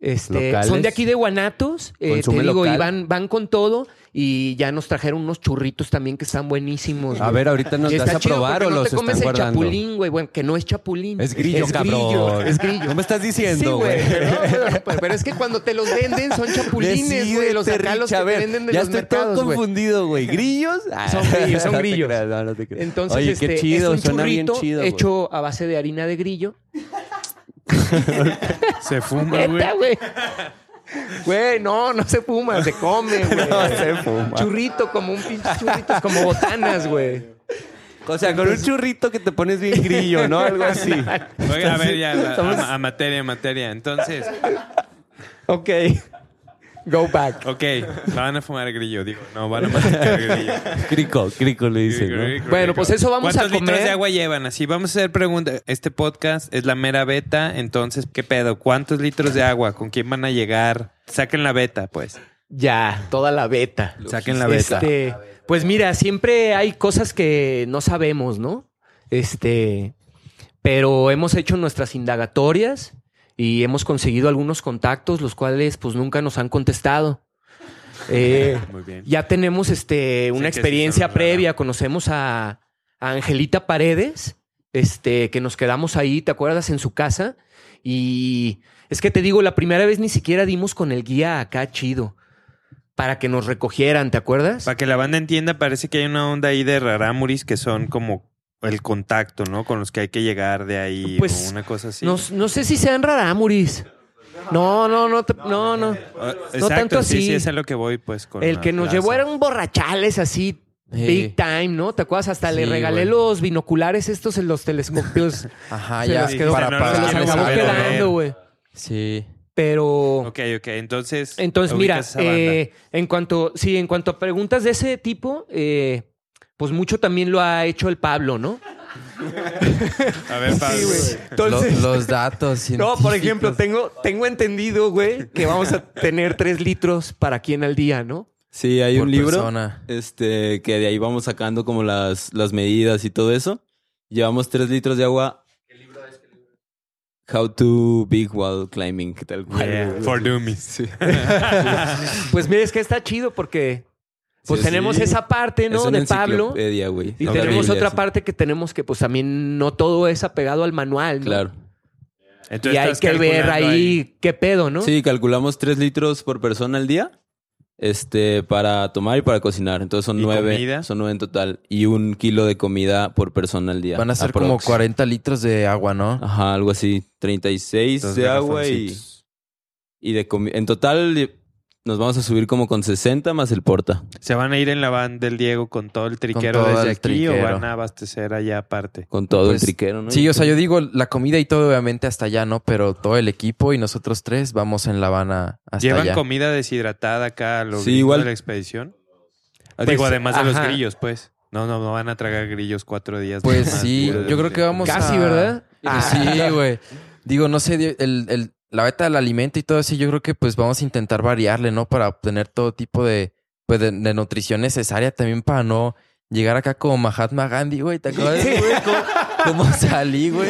Este, Locales. son de aquí de Guanatos, eh, te digo, local. y van, van con todo y ya nos trajeron unos churritos también que están buenísimos. A ver, ahorita nos das a probar o no los te comes están el guardando. chapulín, güey, bueno, que no es chapulín. Es grillo, cabrón. Es grillo. ¿No me estás Sí, diciendo, güey. güey? pero, pero- pero es que cuando te los venden son chapulines, güey. Los acá los que venden de ya los estoy mercados, todo güey. confundido, güey. ¿Grillos? [LAUGHS] Ah, Son grillos, son [LAUGHS] no te grillos. creas, no, no te. Entonces, Oye, este, qué chido, es un suena bien chido, hecho a base de harina de grillo. [LAUGHS] Se fuma, güey. Güey. Güey, no, no se fuma, se come, [LAUGHS] güey. No se fuma. Churrito, como un pinche churrito, como botanas, güey. O sea, con un churrito que te pones bien grillo, ¿no? Algo así. Oiga, a ver, ya, la- a, a materia, a materia. Entonces, Ok. Go back. ok, van a fumar grillo, digo. No, van a masticar grillo. Crico, crico le dicen, Bueno, pues eso vamos a ¿Cuántos litros comer? de agua llevan? Así, vamos a hacer preguntas. Este podcast es la mera beta, entonces, ¿qué pedo? ¿Cuántos litros de agua? ¿Con quién van a llegar? Saquen la beta, pues. Ya, toda la beta. Saquen la beta. Este, pues mira, siempre hay cosas que no sabemos, ¿no? Este, pero hemos hecho nuestras indagatorias y hemos conseguido algunos contactos, los cuales pues nunca nos han contestado. Eh, [LAUGHS] Muy bien. ya tenemos este, una sí experiencia previa, conocemos a, a Angelita Paredes, este, que nos quedamos ahí, ¿te acuerdas? En su casa. Y es que te digo, la primera vez ni siquiera dimos con el guía acá chido para que nos recogieran, ¿te acuerdas? Para que la banda entienda, parece que hay una onda ahí de rarámuris que son como el contacto, ¿no? Con los que hay que llegar de ahí Pues, o una cosa así. No, no sé si sean rarámuris. No, no, no, te- no, no. Ah, no tanto sí, así. sí, es a lo que voy, pues. Con El que nos plaza. llevó eran borrachales así, Sí. big time, ¿no? ¿Te acuerdas? Hasta le Sí, regalé los binoculares estos en los telescopios. [LAUGHS] Ajá, se ya. los quedó, para- se para- los para acabó saber quedando, güey. Sí. Pero... Ok, ok. Entonces. Entonces, mira, eh, en cuanto, sí, en cuanto a preguntas de ese tipo, eh, pues mucho también lo ha hecho el Pablo, ¿no? [LAUGHS] A ver, Pablo. Sí, güey. Entonces, los datos. [LAUGHS] no, por ejemplo, tengo, tengo entendido, güey, que vamos a tener tres litros para quien al día, ¿no? Sí, hay Por un libro persona. este que de ahí vamos sacando como las, las medidas y todo eso. Llevamos tres litros de agua. ¿Qué libro es? How to Big Wall Climbing, tal cual. Yeah, for dummies. Sí. [LAUGHS] Pues mira, es que está chido porque pues Sí, tenemos sí. esa parte, Es ¿no? una De Pablo. Y No, tenemos Biblia, otra sí. parte que tenemos que pues también no todo es apegado al manual, ¿no? Claro. Entonces y hay que ver ahí, qué pedo, ¿no? Sí, calculamos tres litros por persona al día. Este, para tomar y para cocinar. Entonces son ¿Y nueve. comida? Son nueve en total. Y un kilo de comida por persona al día. Van a ser como aprox. 40 litros de agua, ¿no? Ajá, algo así. 36 Dos de agua y, y de comida. En total nos vamos a subir como con 60 más el porta. ¿Se van a ir en la van del Diego con todo el triquero todo desde el aquí o triquero. van a abastecer allá aparte? Con todo Pues, el triquero, ¿no? Sí, o sea, yo digo la comida y todo obviamente hasta allá, ¿no? Pero todo el equipo y nosotros tres vamos en La Habana hasta ¿Llevan allá. comida deshidratada acá a Sí, igual. de la expedición? Pues, Digo, además de los grillos, pues. No, no, no van a tragar grillos cuatro días. Pues más, sí, yo creo que vamos Casi, a... ¿verdad? Pues Ah. sí, güey. Digo, no sé, el- la beta del alimento y todo eso, yo creo que pues vamos a intentar variarle, ¿no? Para obtener todo tipo de, pues, de, de nutrición necesaria también para no llegar acá como Mahatma Gandhi, güey. ¿Te acuerdas, güey? ¿Cómo, cómo [LAUGHS] salí, güey?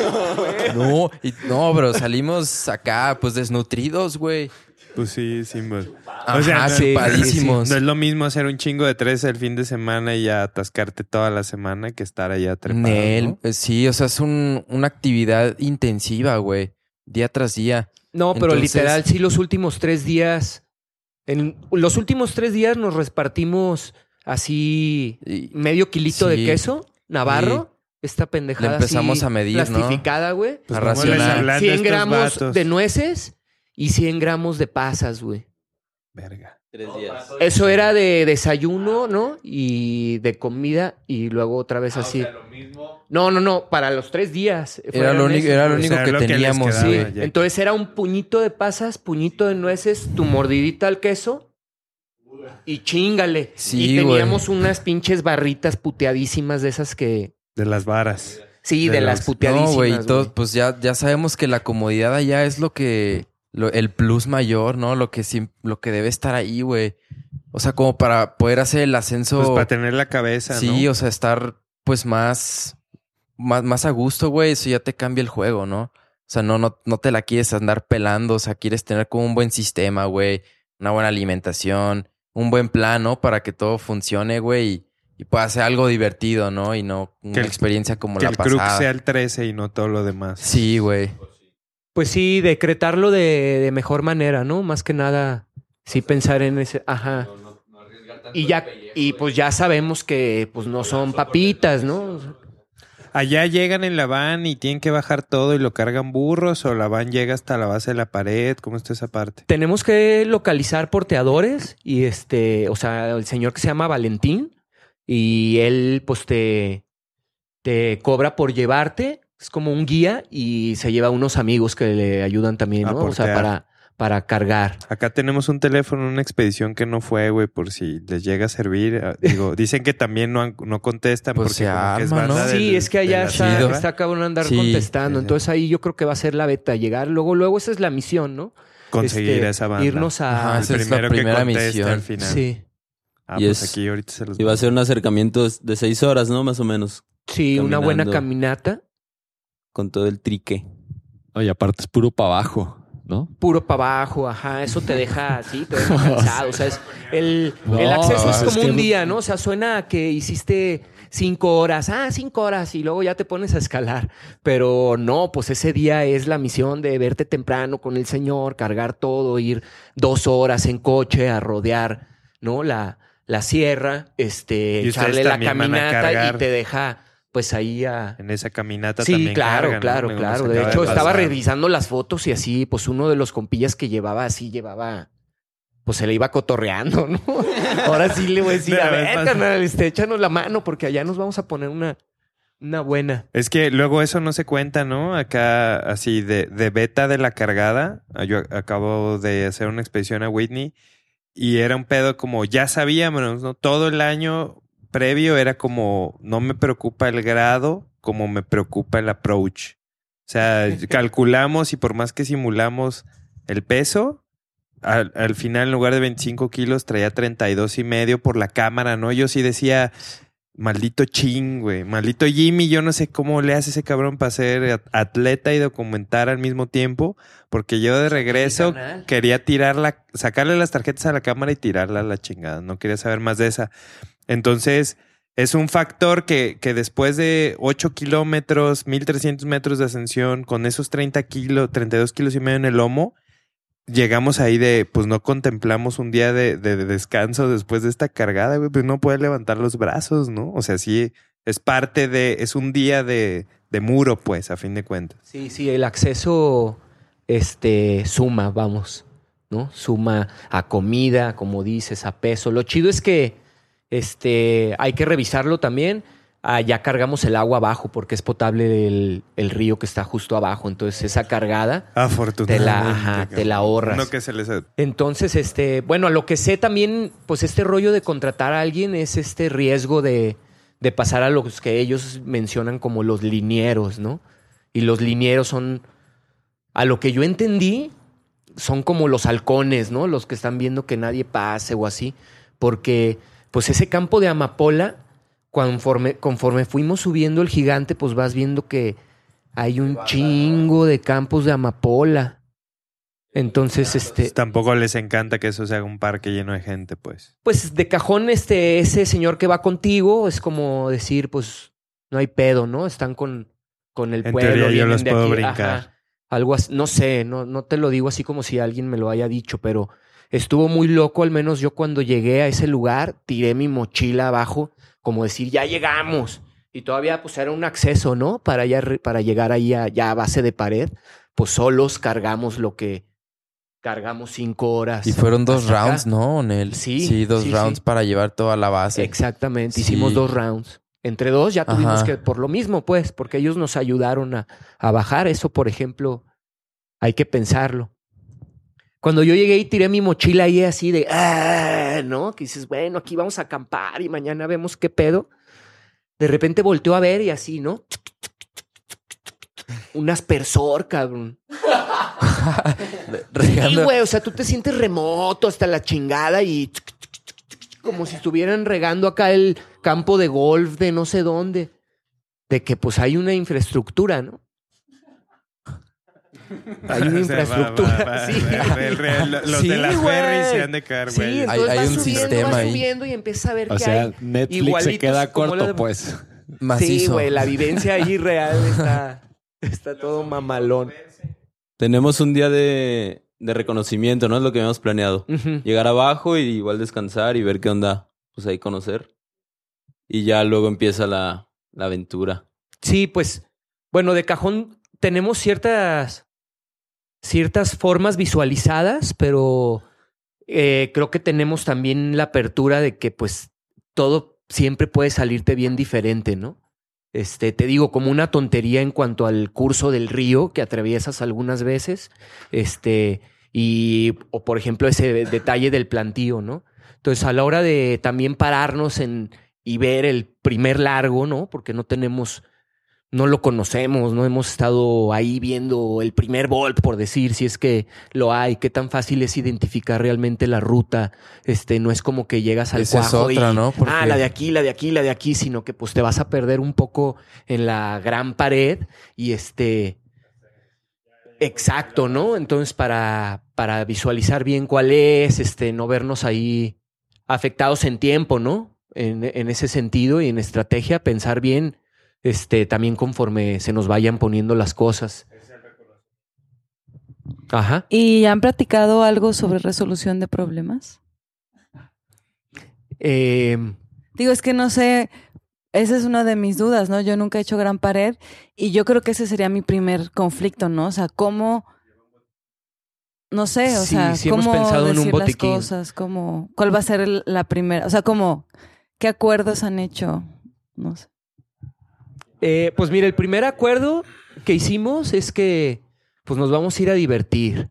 No, y- no, pero salimos acá pues desnutridos, güey. Pues sí, sí, pues. Ajá, no- chupadísimos. No es lo mismo hacer un chingo de tres el fin de semana y ya atascarte toda la semana que estar allá trepado, Nel, ¿no? eh, sí, o sea, es un, una actividad intensiva, güey. Día tras día. No, pero Entonces- literal, sí, los últimos tres días. En los últimos tres días nos repartimos así medio kilito de queso, Navarro. Esta pendejada. Le empezamos así a medir, ¿no? Plastificada, güey. Pues, a ¿cómo les racionar. hablan de 100 estos gramos vatos? de nueces y 100 gramos de pasas, güey. Verga. Tres días. Eso era de desayuno, ¿no? Y de comida y luego otra vez así. No, no, no, para los tres días. Era lo único, esos, era lo güey. O único sea, que lo que les teníamos, quedaba. sí. Ah, ya. Entonces era un puñito de pasas, puñito de nueces, tu mordidita al queso y chingale. Sí, y teníamos unas pinches barritas puteadísimas de esas que... De las varas. Sí, de, De las puteadísimas. No, güey, y güey. todo, pues ya, ya sabemos que la comodidad allá es lo que, lo- el plus mayor, ¿no? Lo que lo que debe estar ahí, güey. O sea, como para poder hacer el ascenso. Pues para tener la cabeza, sí, ¿no? o sea, estar pues más, más, más a gusto, güey. Eso ya te cambia el juego, ¿no? O sea, no, no, no te la quieres andar pelando. O sea, quieres tener como un buen sistema, güey. Una buena alimentación, un buen plan, ¿no? Para que todo funcione, güey. Y, y pueda ser algo divertido, ¿no? Y no una el- experiencia como que la el crux pasada. sea el 13 y no todo lo demás. Sí, güey. Pues sí, decretarlo de, de mejor manera, ¿no? Más que nada, sí pensar en ese... Ajá. Y ya, y pues ya sabemos que pues no son papitas, ¿no? Allá llegan en la van y tienen que bajar todo y lo cargan burros o la van llega hasta la base de la pared. ¿Cómo está esa parte? Tenemos que localizar porteadores y este, o sea, el señor que se llama Valentín y él pues te, te cobra por llevarte, es como un guía y se lleva unos amigos que le ayudan también, ¿no? O sea, para, para cargar. Acá tenemos un teléfono, una expedición que no fue, güey, por si les llega a servir. Ah, Digo, [LAUGHS] dicen que también no, han- no contestan Pues porque que es arma, ¿no? banda Sí, del- es que allá está, Chido. está cabrón andar Sí, contestando. sí, sí. Entonces ahí yo creo que va a ser la beta, llegar. Luego, luego esa es la misión, ¿no? conseguir Este, a esa banda. Irnos a... Ajá, El esa es la que primera conteste misión. al final. Sí. Ah, Y pues es- aquí ahorita se los Y va a ser un acercamiento de seis horas, ¿no? Más o menos. Sí, una buena caminata. Con todo el trique. Oye, aparte es puro para abajo, ¿no? puro para abajo, ajá, eso te deja así, te deja [LAUGHS] cansado, o sea, es- el, No, el acceso es es como que un día, ¿no? O sea, suena a que hiciste cinco horas, ah, cinco horas, y luego ya te pones a escalar, pero no, pues ese día es la misión de verte temprano con el señor, cargar todo, ir dos horas en coche a rodear, ¿no? La, la sierra, este, echarle la caminata y te deja, pues ahí a... En esa caminata Sí, también claro, claro, claro. De hecho, estaba revisando las fotos y así, pues uno de los compillas que llevaba así, llevaba, pues se le iba cotorreando, ¿no? [LAUGHS] Ahora sí le voy a decir, a ver, carnal, este, échanos la mano porque allá nos vamos a poner una, una buena. Es que luego eso no se cuenta, ¿no? Acá, así, de, de beta de la cargada. ah, Yo acabo de hacer una expedición a Whitney y era un pedo como, ya sabíamos, ¿no? Todo el año previo era como, no me preocupa el grado como me preocupa el approach. O sea, [LAUGHS] calculamos y por más que simulamos el peso, al, al final en lugar de 25 kilos traía 32 y medio por la cámara, ¿no? Yo sí decía, maldito ching, güey, maldito Jimmy, yo no sé cómo le hace ese cabrón para ser at- atleta y documentar al mismo tiempo, porque yo de regreso canal. quería tirarla, sacarle las tarjetas a la cámara y tirarla a la chingada, no quería saber más de esa. Entonces, es un factor que, que después de 8 kilómetros, 1300 metros de ascensión, con esos 30 kilos, 32 kilos y medio en el lomo, llegamos ahí de, pues no contemplamos un día de, de- de descanso después de esta cargada, güey, pues no puede levantar los brazos, ¿no? O sea, sí, es parte de, es un día de, de muro, pues, a fin de cuentas. Sí, sí, el acceso este, suma, vamos, ¿no? Suma a comida, como dices, a peso. Lo chido es que este, hay que revisarlo también. Ah, ya cargamos el agua abajo porque es potable el, el río que está justo abajo. Entonces, esa cargada Afortunadamente. Te la- ajá, te la ahorras. No que se les... Entonces, este, bueno, a lo que sé también, pues este rollo de contratar a alguien es este riesgo de, de pasar a los que ellos mencionan como los linieros, ¿no? Y los linieros son, a lo que yo entendí, son como los halcones, ¿no? Los que están viendo que nadie pase o así. Porque, pues ese campo de amapola, conforme, conforme fuimos subiendo el gigante, pues vas viendo que hay un chingo de campos de amapola. Entonces, este, Tampoco les encanta que eso sea un parque lleno de gente, pues. pues de cajón, este, ese señor que va contigo es como decir, pues, no hay pedo, ¿no? Están con, con el En pueblo. teoría yo vienen los de puedo aquí, brincar. ajá. algo así, no sé, no, no te lo digo así como si alguien me lo haya dicho, pero estuvo muy loco, al menos yo cuando llegué a ese lugar, tiré mi mochila abajo, como decir, ya llegamos. Y todavía pues era un acceso, ¿no? Para, ya, para llegar ahí a, ya a base de pared, pues solos cargamos lo que cargamos cinco horas. Y fueron dos hasta acá. rounds, ¿no? Nel? Sí, Sí, dos sí, rounds sí. para llevar toda la base. Exactamente, Sí. hicimos dos rounds. Entre dos ya tuvimos Ajá. que, por lo mismo, pues, porque ellos nos ayudaron a, a bajar. Eso, por ejemplo, hay que pensarlo. Cuando yo llegué y tiré mi mochila ahí así de, ah, ¿no? Que dices, bueno, aquí vamos a acampar y mañana vemos qué pedo. De repente volteó a ver y así, ¿no? Un aspersor, cabrón. [LAUGHS] Sí, güey, o sea, tú te sientes remoto hasta la chingada y como si estuvieran regando acá el campo de golf de no sé dónde. De que pues hay una infraestructura, ¿no? [LAUGHS] Hay una infraestructura. sí. Los Sí, de las ferries se han de caer, Sí, güey. entonces Hay- hay vas un subiendo, sistema vas ahí. subiendo y empiezas a ver O que sea, hay. Netflix igualitos se queda corto, de- pues. Sí, Macizo. güey, la vivencia ahí real está, está todo mamalón. Tenemos un día de, de reconocimiento, ¿no? Es lo que habíamos planeado. Ujú. Llegar abajo y igual descansar y ver qué onda. Pues ahí conocer. Y ya luego empieza la, la aventura. Sí, pues, bueno, de cajón tenemos ciertas, ciertas formas visualizadas, pero eh, creo que tenemos también la apertura de que, pues, todo siempre puede salirte bien diferente, ¿no? Este, te digo, como una tontería en cuanto al curso del río que atraviesas algunas veces, este, y, o por ejemplo, ese detalle del plantío, ¿no? Entonces, a la hora de también pararnos en, y ver el primer largo, ¿no? Porque no tenemos, no lo conocemos, no hemos estado ahí viendo el primer volt, por decir, si es que lo hay, qué tan fácil es identificar realmente la ruta. Este, no es como que llegas al Esa es cuajo otra, y, ¿no? Porque- ah, la de aquí, la de aquí, la de aquí, sino que pues te vas a perder un poco en la gran pared y este, Exacto, ¿no? Entonces, para, para visualizar bien cuál es, este, no vernos ahí afectados en tiempo, ¿no? En, en ese sentido y en estrategia, pensar bien, este, también conforme se nos vayan poniendo las cosas. Ajá. ¿Y han practicado algo sobre resolución de problemas? Eh, Digo, es que no sé, esa es una de mis dudas, ¿no? Yo nunca he hecho gran pared y yo creo que ese sería mi primer conflicto, ¿no? O sea, cómo, no sé, o Sí, sea, sí hemos cómo pensado en un decir las cosas, cómo, cuál va a ser la primera, o sea, cómo, qué acuerdos han hecho, no sé. Eh, pues mira, el primer acuerdo que hicimos es que pues nos vamos a ir a divertir,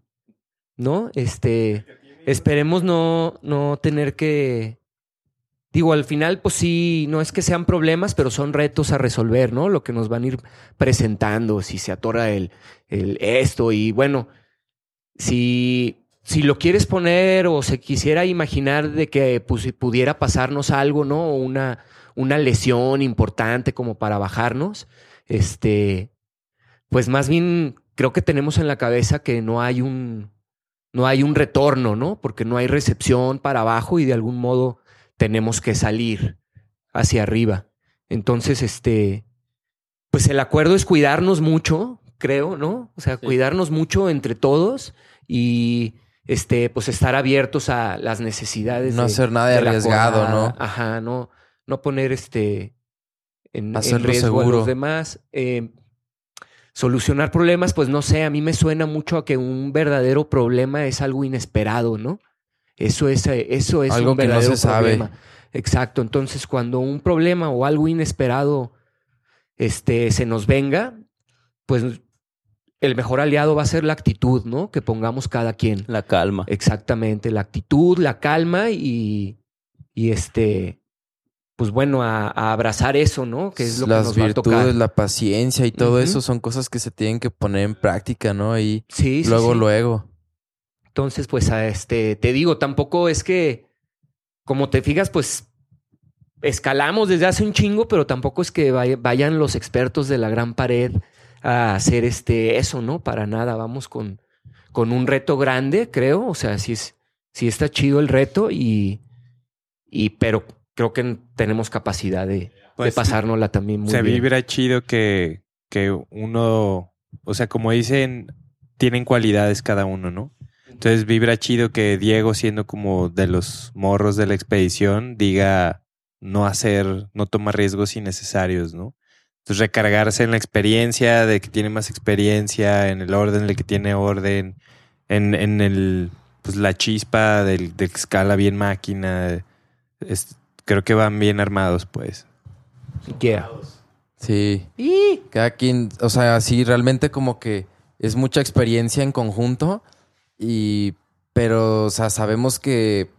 ¿no? Este, esperemos no, no tener que digo, al final, pues sí, no es que sean problemas, pero son retos a resolver, ¿no? Lo que nos van a ir presentando, si se atora el, el esto y bueno, si, si lo quieres poner o se quisiera imaginar de que pues, pudiera pasarnos algo, ¿no? Una, una lesión importante como para bajarnos, este, pues más bien creo que tenemos en la cabeza que no hay un, no hay un retorno, ¿no? Porque no hay recepción para abajo y de algún modo tenemos que salir hacia arriba. Entonces, este, pues el acuerdo es cuidarnos mucho, creo, ¿no? O sea, cuidarnos mucho entre todos y este, pues estar abiertos a las necesidades. No de- hacer nada de arriesgado. ¿no? Ajá, no, no poner este en, en riesgo a los demás. Eh, solucionar problemas, pues no sé, a mí me suena mucho a que un verdadero problema es algo inesperado, ¿no? Eso es, eh, eso es Algo un que no verdadero sabe. problema. Exacto. Entonces, cuando un problema o algo inesperado este, se nos venga, pues el mejor aliado va a ser la actitud, ¿no? Que pongamos cada quien. La calma. Exactamente, la actitud, la calma y, y este, pues bueno, a, a abrazar eso, ¿no? Que es lo Las que nos va a virtudes, tocar. la paciencia y todo eso son cosas que se tienen que poner en práctica, ¿no? Y Sí, luego, sí. luego. Entonces, pues, a este, te digo, tampoco es que, como te fijas, pues escalamos desde hace un chingo, pero tampoco es que vay- vayan los expertos de la gran pared a hacer este eso, ¿no? Para nada. Vamos con, con un reto grande, creo. O sea, sí es, sí está chido el reto y, y pero creo que tenemos capacidad de, de Pues, pasárnosla también muy se bien. vibra chido que, que uno, o sea, como dicen, tienen cualidades cada uno, ¿no? Entonces vibra chido que Diego, siendo como de los morros de la expedición, diga no hacer, no tomar riesgos innecesarios, ¿no? Entonces recargarse en la experiencia de que tiene más experiencia, en el orden de que tiene orden, en, en el, pues la chispa del, de escala bien máquina. Es- creo que van bien armados, pues. Yeah. Sí. Cada quien, o sea, sí, realmente como que es mucha experiencia en conjunto y, pero, o sea, sabemos que,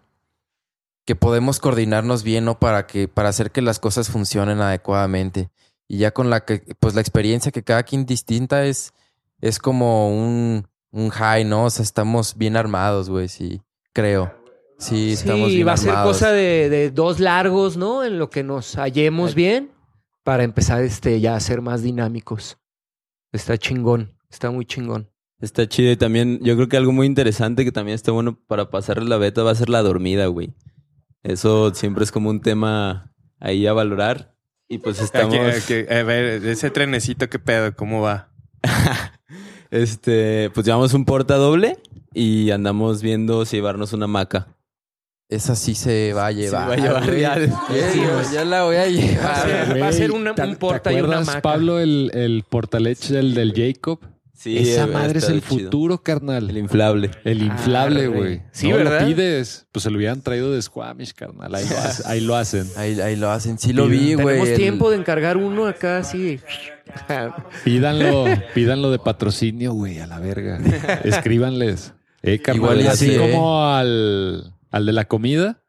que podemos coordinarnos bien, ¿no? Para que, para hacer que las cosas funcionen adecuadamente. Y ya con la que, pues la experiencia que cada quien distinta es, es como un, un high, ¿no? O sea, estamos bien armados, güey, sí, creo. Sí, estamos Sí, bien va a ser cosa de, de dos largos, ¿no? En lo que nos hallemos bien para empezar este ya a ser más dinámicos. Está chingón, está muy chingón. Está chido y también yo creo que algo muy interesante que también está bueno para pasarle la beta va a ser la dormida, güey. Eso siempre es como un tema ahí a valorar. Y pues estamos... Aquí- aquí- a ver, ese trenecito, ¿qué pedo? ¿Cómo va? [LAUGHS] Este, pues llevamos un porta doble y andamos viendo si llevarnos una maca. Esa sí se va a llevar. va a llevar, güey. ya. Ya, ya la voy a Va a llevar. va a ser Güey, una- ¿te- un te porta y una acuerdas, maca. Pablo, el, el portalech del, del Jacob? Sí, Esa eh, madre es el chido. futuro, carnal. El inflable. El inflable, Arre. güey. Sí, no ¿verdad? lo pides. Pues se lo hubieran traído de Squamish, carnal. Ahí lo, [LAUGHS] hace- ahí lo hacen. Ahí, ahí lo hacen. Sí lo vi, güey. Tenemos el- tiempo de encargar uno acá así. [LAUGHS] Pídanlo, pídanlo de patrocinio, güey, a la verga. [LAUGHS] Escríbanles. Eh, carnal, Igual y así así, como al, al de la comida.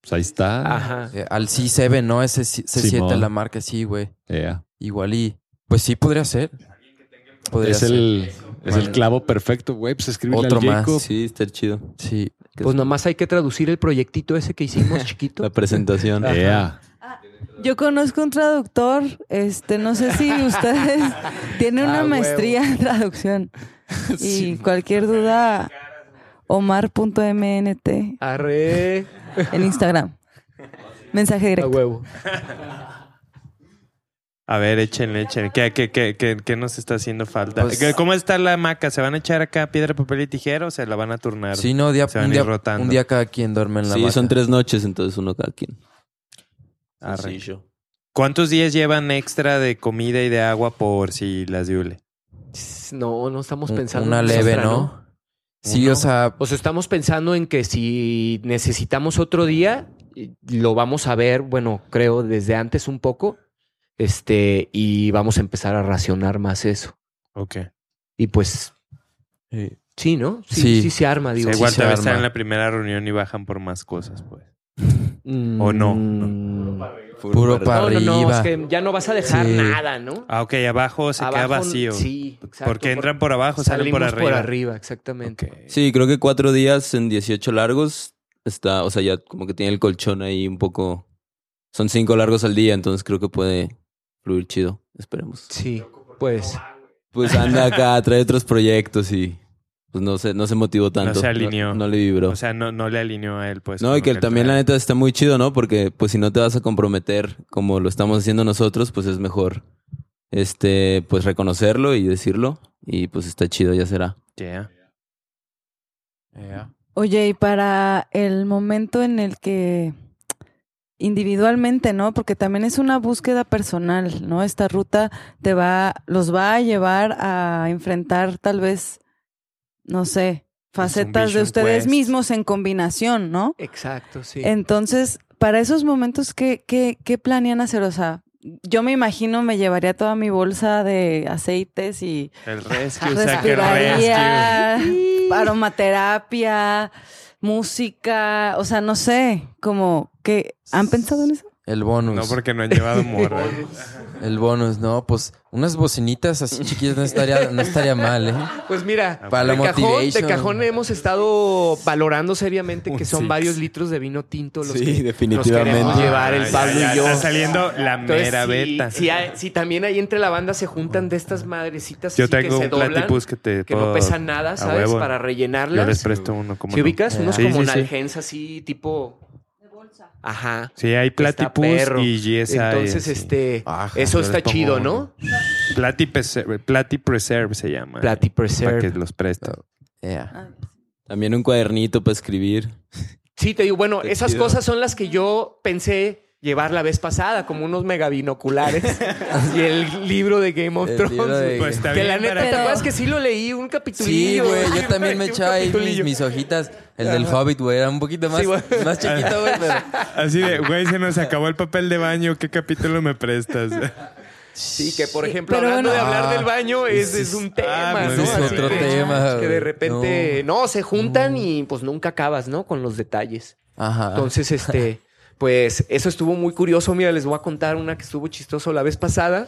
Pues ahí está. Ajá. eh, Al C7, ¿no? Ese C- C7 Simón. la marca, sí, güey. Ea. Igual y... Pues sí, podría ser. Podría Es ser. el, es el clavo perfecto, güey. Pues escríbele Otro al más. Sí, está chido. Sí. Pues nomás hay que traducir el proyectito ese que hicimos [LAUGHS] chiquito. La presentación. Ea. Yo conozco un traductor, este, no sé si [LAUGHS] ustedes tienen una Ah, huevo. maestría en traducción. [LAUGHS] Y cualquier duda, omar.mnt Arre. en Instagram. Mensaje A directo. huevo. A ver, échenle, échenle. ¿Qué, qué, qué, qué, qué nos está haciendo falta? Pues- ¿Qué- ¿Cómo está la maca? ¿Se van a echar acá piedra, papel y tijera o se la van a turnar? Sí, no, día, Se van un, a ir día, rotando. un día cada quien duerme en la Sí, son tres noches, entonces uno cada quien. Arre. Sencillo. ¿Cuántos días llevan extra de comida y de agua por si las diule? No, no estamos pensando Una leve, extra, ¿no? Sí, Uno. o sea, O sea, estamos pensando en que si necesitamos otro día, lo vamos a ver, bueno, creo desde antes un poco, este, y vamos a empezar a racionar más eso. Ok. Y pues, sí, ¿no? Sí, sí, Sí. se arma, O digo. sea, igual están arma. en la primera reunión y bajan por más cosas, pues. ¿O no? Mm. Puro para No, no, arriba. no, es que ya no vas a dejar Sí. nada, ¿no? Ah, ok, abajo se queda vacío. Sí, exacto. Porque entran por abajo, salen por arriba. por arriba, exactamente. Sí, creo que cuatro días en 18 largos está, o sea, ya como que tiene el colchón ahí un poco. Son cinco largos al día, entonces creo que puede fluir chido. Esperemos. Sí, pues. Pues anda acá, trae otros proyectos y pues no se, no se motivó tanto. se alineó. No, no le vibró. O sea, no, no le alineó a él, pues. no, y que también la neta está muy chido, ¿no? Porque pues si no te vas a comprometer como lo estamos haciendo nosotros, pues es mejor este pues reconocerlo y decirlo y pues está chido, ya será. Yeah. Oye, y para el momento en el que individualmente, ¿no? Porque también es una búsqueda personal, ¿no? Esta ruta te va, los va a llevar a enfrentar tal vez, no sé, facetas de ustedes Quest. mismos en combinación, ¿no? Exacto, sí. Entonces, para esos momentos, ¿qué, qué, qué planean hacer? O sea, yo me imagino me llevaría toda mi bolsa de aceites y El rescue, o sea, rescue. respiraría, [LAUGHS] aromaterapia, música, o sea, no sé, como que ¿han pensado en eso? El bonus. No, porque no han llevado [LAUGHS] morra. El bonus, no, pues unas bocinitas así chiquitas no estaría, no estaría mal, ¿eh? Pues mira, Para la de, cajón, de cajón hemos estado valorando seriamente que son six. varios litros de vino tinto los Sí, que definitivamente. nos queremos llevar el Ah, Pablo ya, y yo. Está saliendo la Entonces, mera si, beta. si, hay- si también ahí entre la banda se juntan de estas madrecitas Yo así que tengo se un doblan, platipus que te que no pesan nada, ¿sabes? Para Yo les rellenarlas. presto uno. como ¿Si ubicas? Unos Sí, como sí, sí. nalgens así, tipo... Ajá. Sí, hay Platypus perro. y GSI. Entonces, sí. este... Ajá, eso yo está chido. ¿no? Platy Preserve, Platy Preserve se llama. Platy Para que los presto. Yeah. También un cuadernito para escribir. Sí, te digo, bueno, Qué esas chido. cosas son las que yo pensé llevar la vez pasada, como unos megabinoculares [LAUGHS] y el libro de Game of El Thrones. de- güey. Pues que la neta, ¿te acuerdas que sí lo leí un capítulo? Sí, güey, yo también me echaba ahí mis, mis hojitas. El del Hobbit, güey, era un poquito más, Sí, güey. más chiquito, güey, pero... [LAUGHS] Así de, güey, se nos acabó el papel de baño. ¿Qué capítulo me prestas? Sí, que por ejemplo, pero hablando bueno. de hablar Ah, del baño, es, es un ah, tema, pues ¿no? es otro que- tema, Que de repente, no. se juntan y pues nunca acabas, ¿no? Con los detalles. Ajá. Entonces, este, [LAUGHS] pues eso estuvo muy curioso. Mira, les voy a contar una que estuvo chistoso la vez pasada.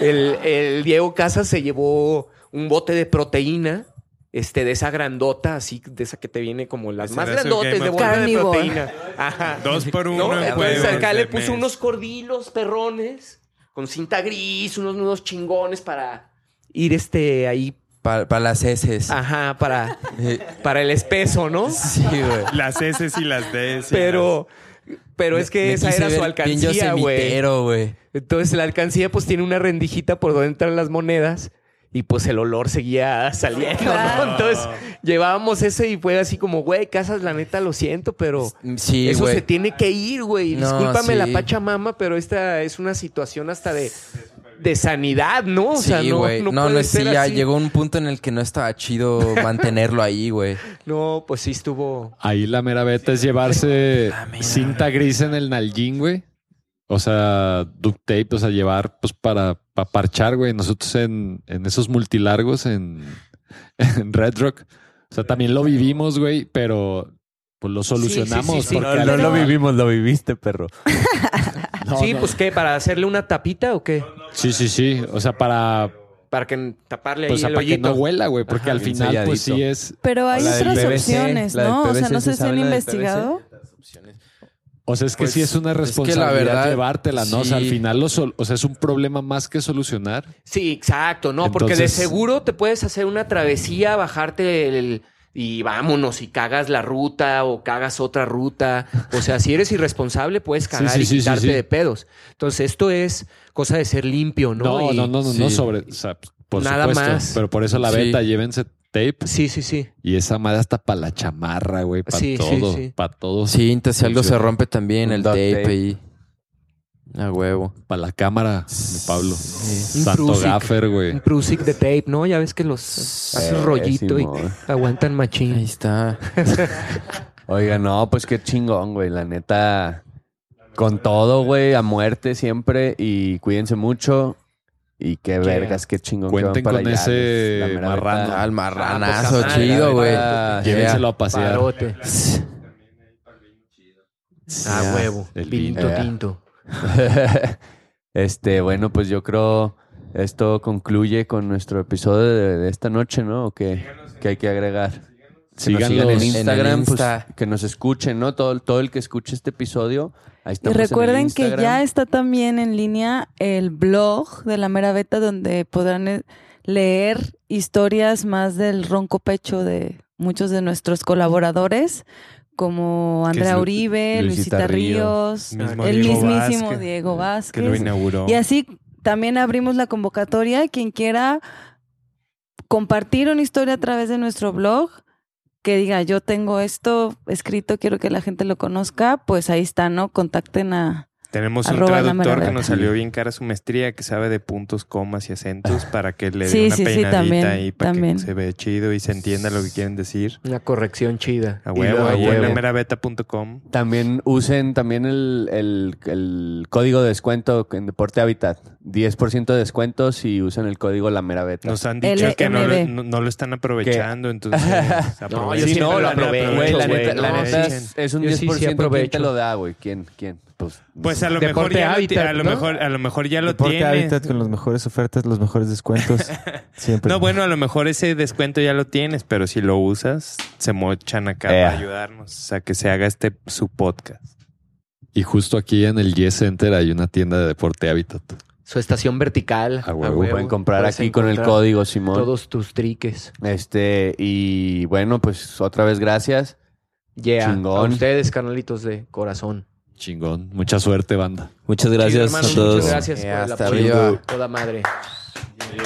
El, el Diego Casas se llevó un bote de proteína. Este, de esa grandota, así, de esa que te viene como las más grandotes de bolsa de proteína. Ajá. Dos por uno. No, en acá le puso mes. unos cordilos perrones con cinta gris, unos nudos chingones para ir este ahí, Para las heces. ajá, para, para el espeso, ¿no? Sí, güey. Las S y las D. sí, Pero, pero es que Me esa era su alcancía, güey. Entonces la alcancía pues tiene una rendijita por donde entran las monedas y pues el olor seguía saliendo, ¿no? Entonces llevábamos eso y fue así como, güey, Casas, la neta lo siento, pero Sí, eso se tiene que ir, güey. No, Discúlpame sí. la pachamama, pero esta es una situación hasta de, de sanidad, ¿no? O sea, sí, no, güey. no, No, sí, ya así. llegó un punto en el que no estaba chido [LAUGHS] mantenerlo ahí, güey. No, pues sí estuvo... Ahí la mera beta es llevarse cinta gris en el nalguín, güey. O sea, duct tape, o sea, llevar pues para, para parchar, güey. Nosotros en, en esos multilargos en, [LAUGHS] en Red Rock. O sea, también lo vivimos, güey, pero pues lo solucionamos. sí, sí. porque No, lo vivimos, lo viviste, perro. [LAUGHS] No, sí, no. pues ¿qué? ¿Para hacerle una tapita o qué? Sí, sí, sí. O sea, para, Para que taparle pues, ahí el para que hoyito. no huela, güey. Porque Ajá, al bien final, pues sí es. Pero hay La del otras PVC, opciones, la del ¿no? O sea, PVC, no sé ¿se si han sabe la del investigado. O sea, es que Pues, sí es una es que la responsabilidad verdad, llevártela, ¿no? O sea, al sí. final, lo sol- o sea, es un problema más que solucionar. Sí, exacto, ¿no? Porque de Entonces- seguro te puedes hacer una travesía, bajarte el, y vámonos y cagas la ruta o cagas otra ruta. O sea, si eres irresponsable, puedes cagar sí, y sí, sí, quitarte sí. de pedos. Entonces, esto es cosa de ser limpio, ¿no? No, Y- no, no, no, no sobre. O sea, por Nada supuesto. más. Pero por eso la Sí. beta, llévense tape. Sí, sí, sí. Y esa madre hasta para la chamarra, güey. Para Sí, sí, todo. sí. Para todo. Cinta, si algo se rompe también, el tape, tape. ahí. A huevo. Para la cámara de Pablo. Un Santo Prusic. gaffer, güey. Un Prusic de tape, ¿no? Ya ves que los haces rollito y Simón. aguantan Ahí machín. está. [LAUGHS] Oiga, no, pues qué chingón, güey. La neta, con todo, güey, a muerte siempre. Y cuídense mucho. Y qué vergas, qué chingón. que van Cuenten para con allá, ese marrano. neta. Ah, marranazo, poca madre, chido, güey. Llévenselo a pasear. Parote. Ah, huevo. el Pinto, vino. tinto. [LAUGHS] este, bueno, pues yo creo esto concluye con nuestro episodio de, de esta noche, ¿no? ¿O qué, qué hay que agregar? Que sigan en Instagram, pues, que nos escuchen, ¿no? Todo, todo el que escuche este episodio, ahí Y estamos en el recuerden que ya está también en línea el blog de la Mera Beta donde podrán eh, leer historias más del ronco pecho de muchos de nuestros colaboradores, como Andrea Lu- Uribe, Luisita Luisita Ríos, el Diego mismísimo Vázquez, Diego Que lo inauguró. Y así también abrimos la convocatoria. Quien quiera compartir una historia a través de nuestro blog, que diga, yo tengo esto escrito, quiero que la gente lo conozca, pues ahí está, ¿no? Contacten a... Tenemos un Arroba traductor que nos salió bien cara su maestría, que sabe de puntos, comas y acentos para que le dé Sí, una sí, sí, peinadita también, ahí para también. que se vea chido y se entienda lo que quieren decir. Una corrección chida. A Y huevo, ahí en. También usen también el, el- el código de descuento en Deporte Hábitat. 10% de descuento si usan el código La Mera Beta. Nos han dicho que no lo, no, no lo están aprovechando, entonces [LAUGHS] No, aprovechen. yo Sí, siempre no, lo la, aprovecho, güey, la güey, neta, la no, neta sí. es, es un Yo 10%. sí, sí ¿Quién te aprovecho. lo da, güey? ¿Quién? ¿Quién? Pues, Pues a lo mejor Deporte ya lo, ti- Hábitat, a lo ¿no? mejor a lo mejor ya lo Deporte tiene. Hábitat con las mejores ofertas, los mejores descuentos. [LAUGHS] Siempre. No, bueno, a lo mejor ese descuento ya lo tienes, pero si lo usas, se mochan acá Ea. para ayudarnos a que se haga este su podcast. Y justo aquí en el Yes Center hay una tienda de deporte Habitat. Su estación vertical. A a huevo. huevo. pueden comprar Puedes aquí con el código Simón. Todos tus triques. Este, y bueno, pues otra vez gracias. Yeah. Chingón. A ustedes, carnalitos de corazón. Chingón. Mucha suerte, banda. Muchas gracias hermano, a todos. Muchas gracias Eh, por el hasta apoyo. arriba. Toda madre. Chido.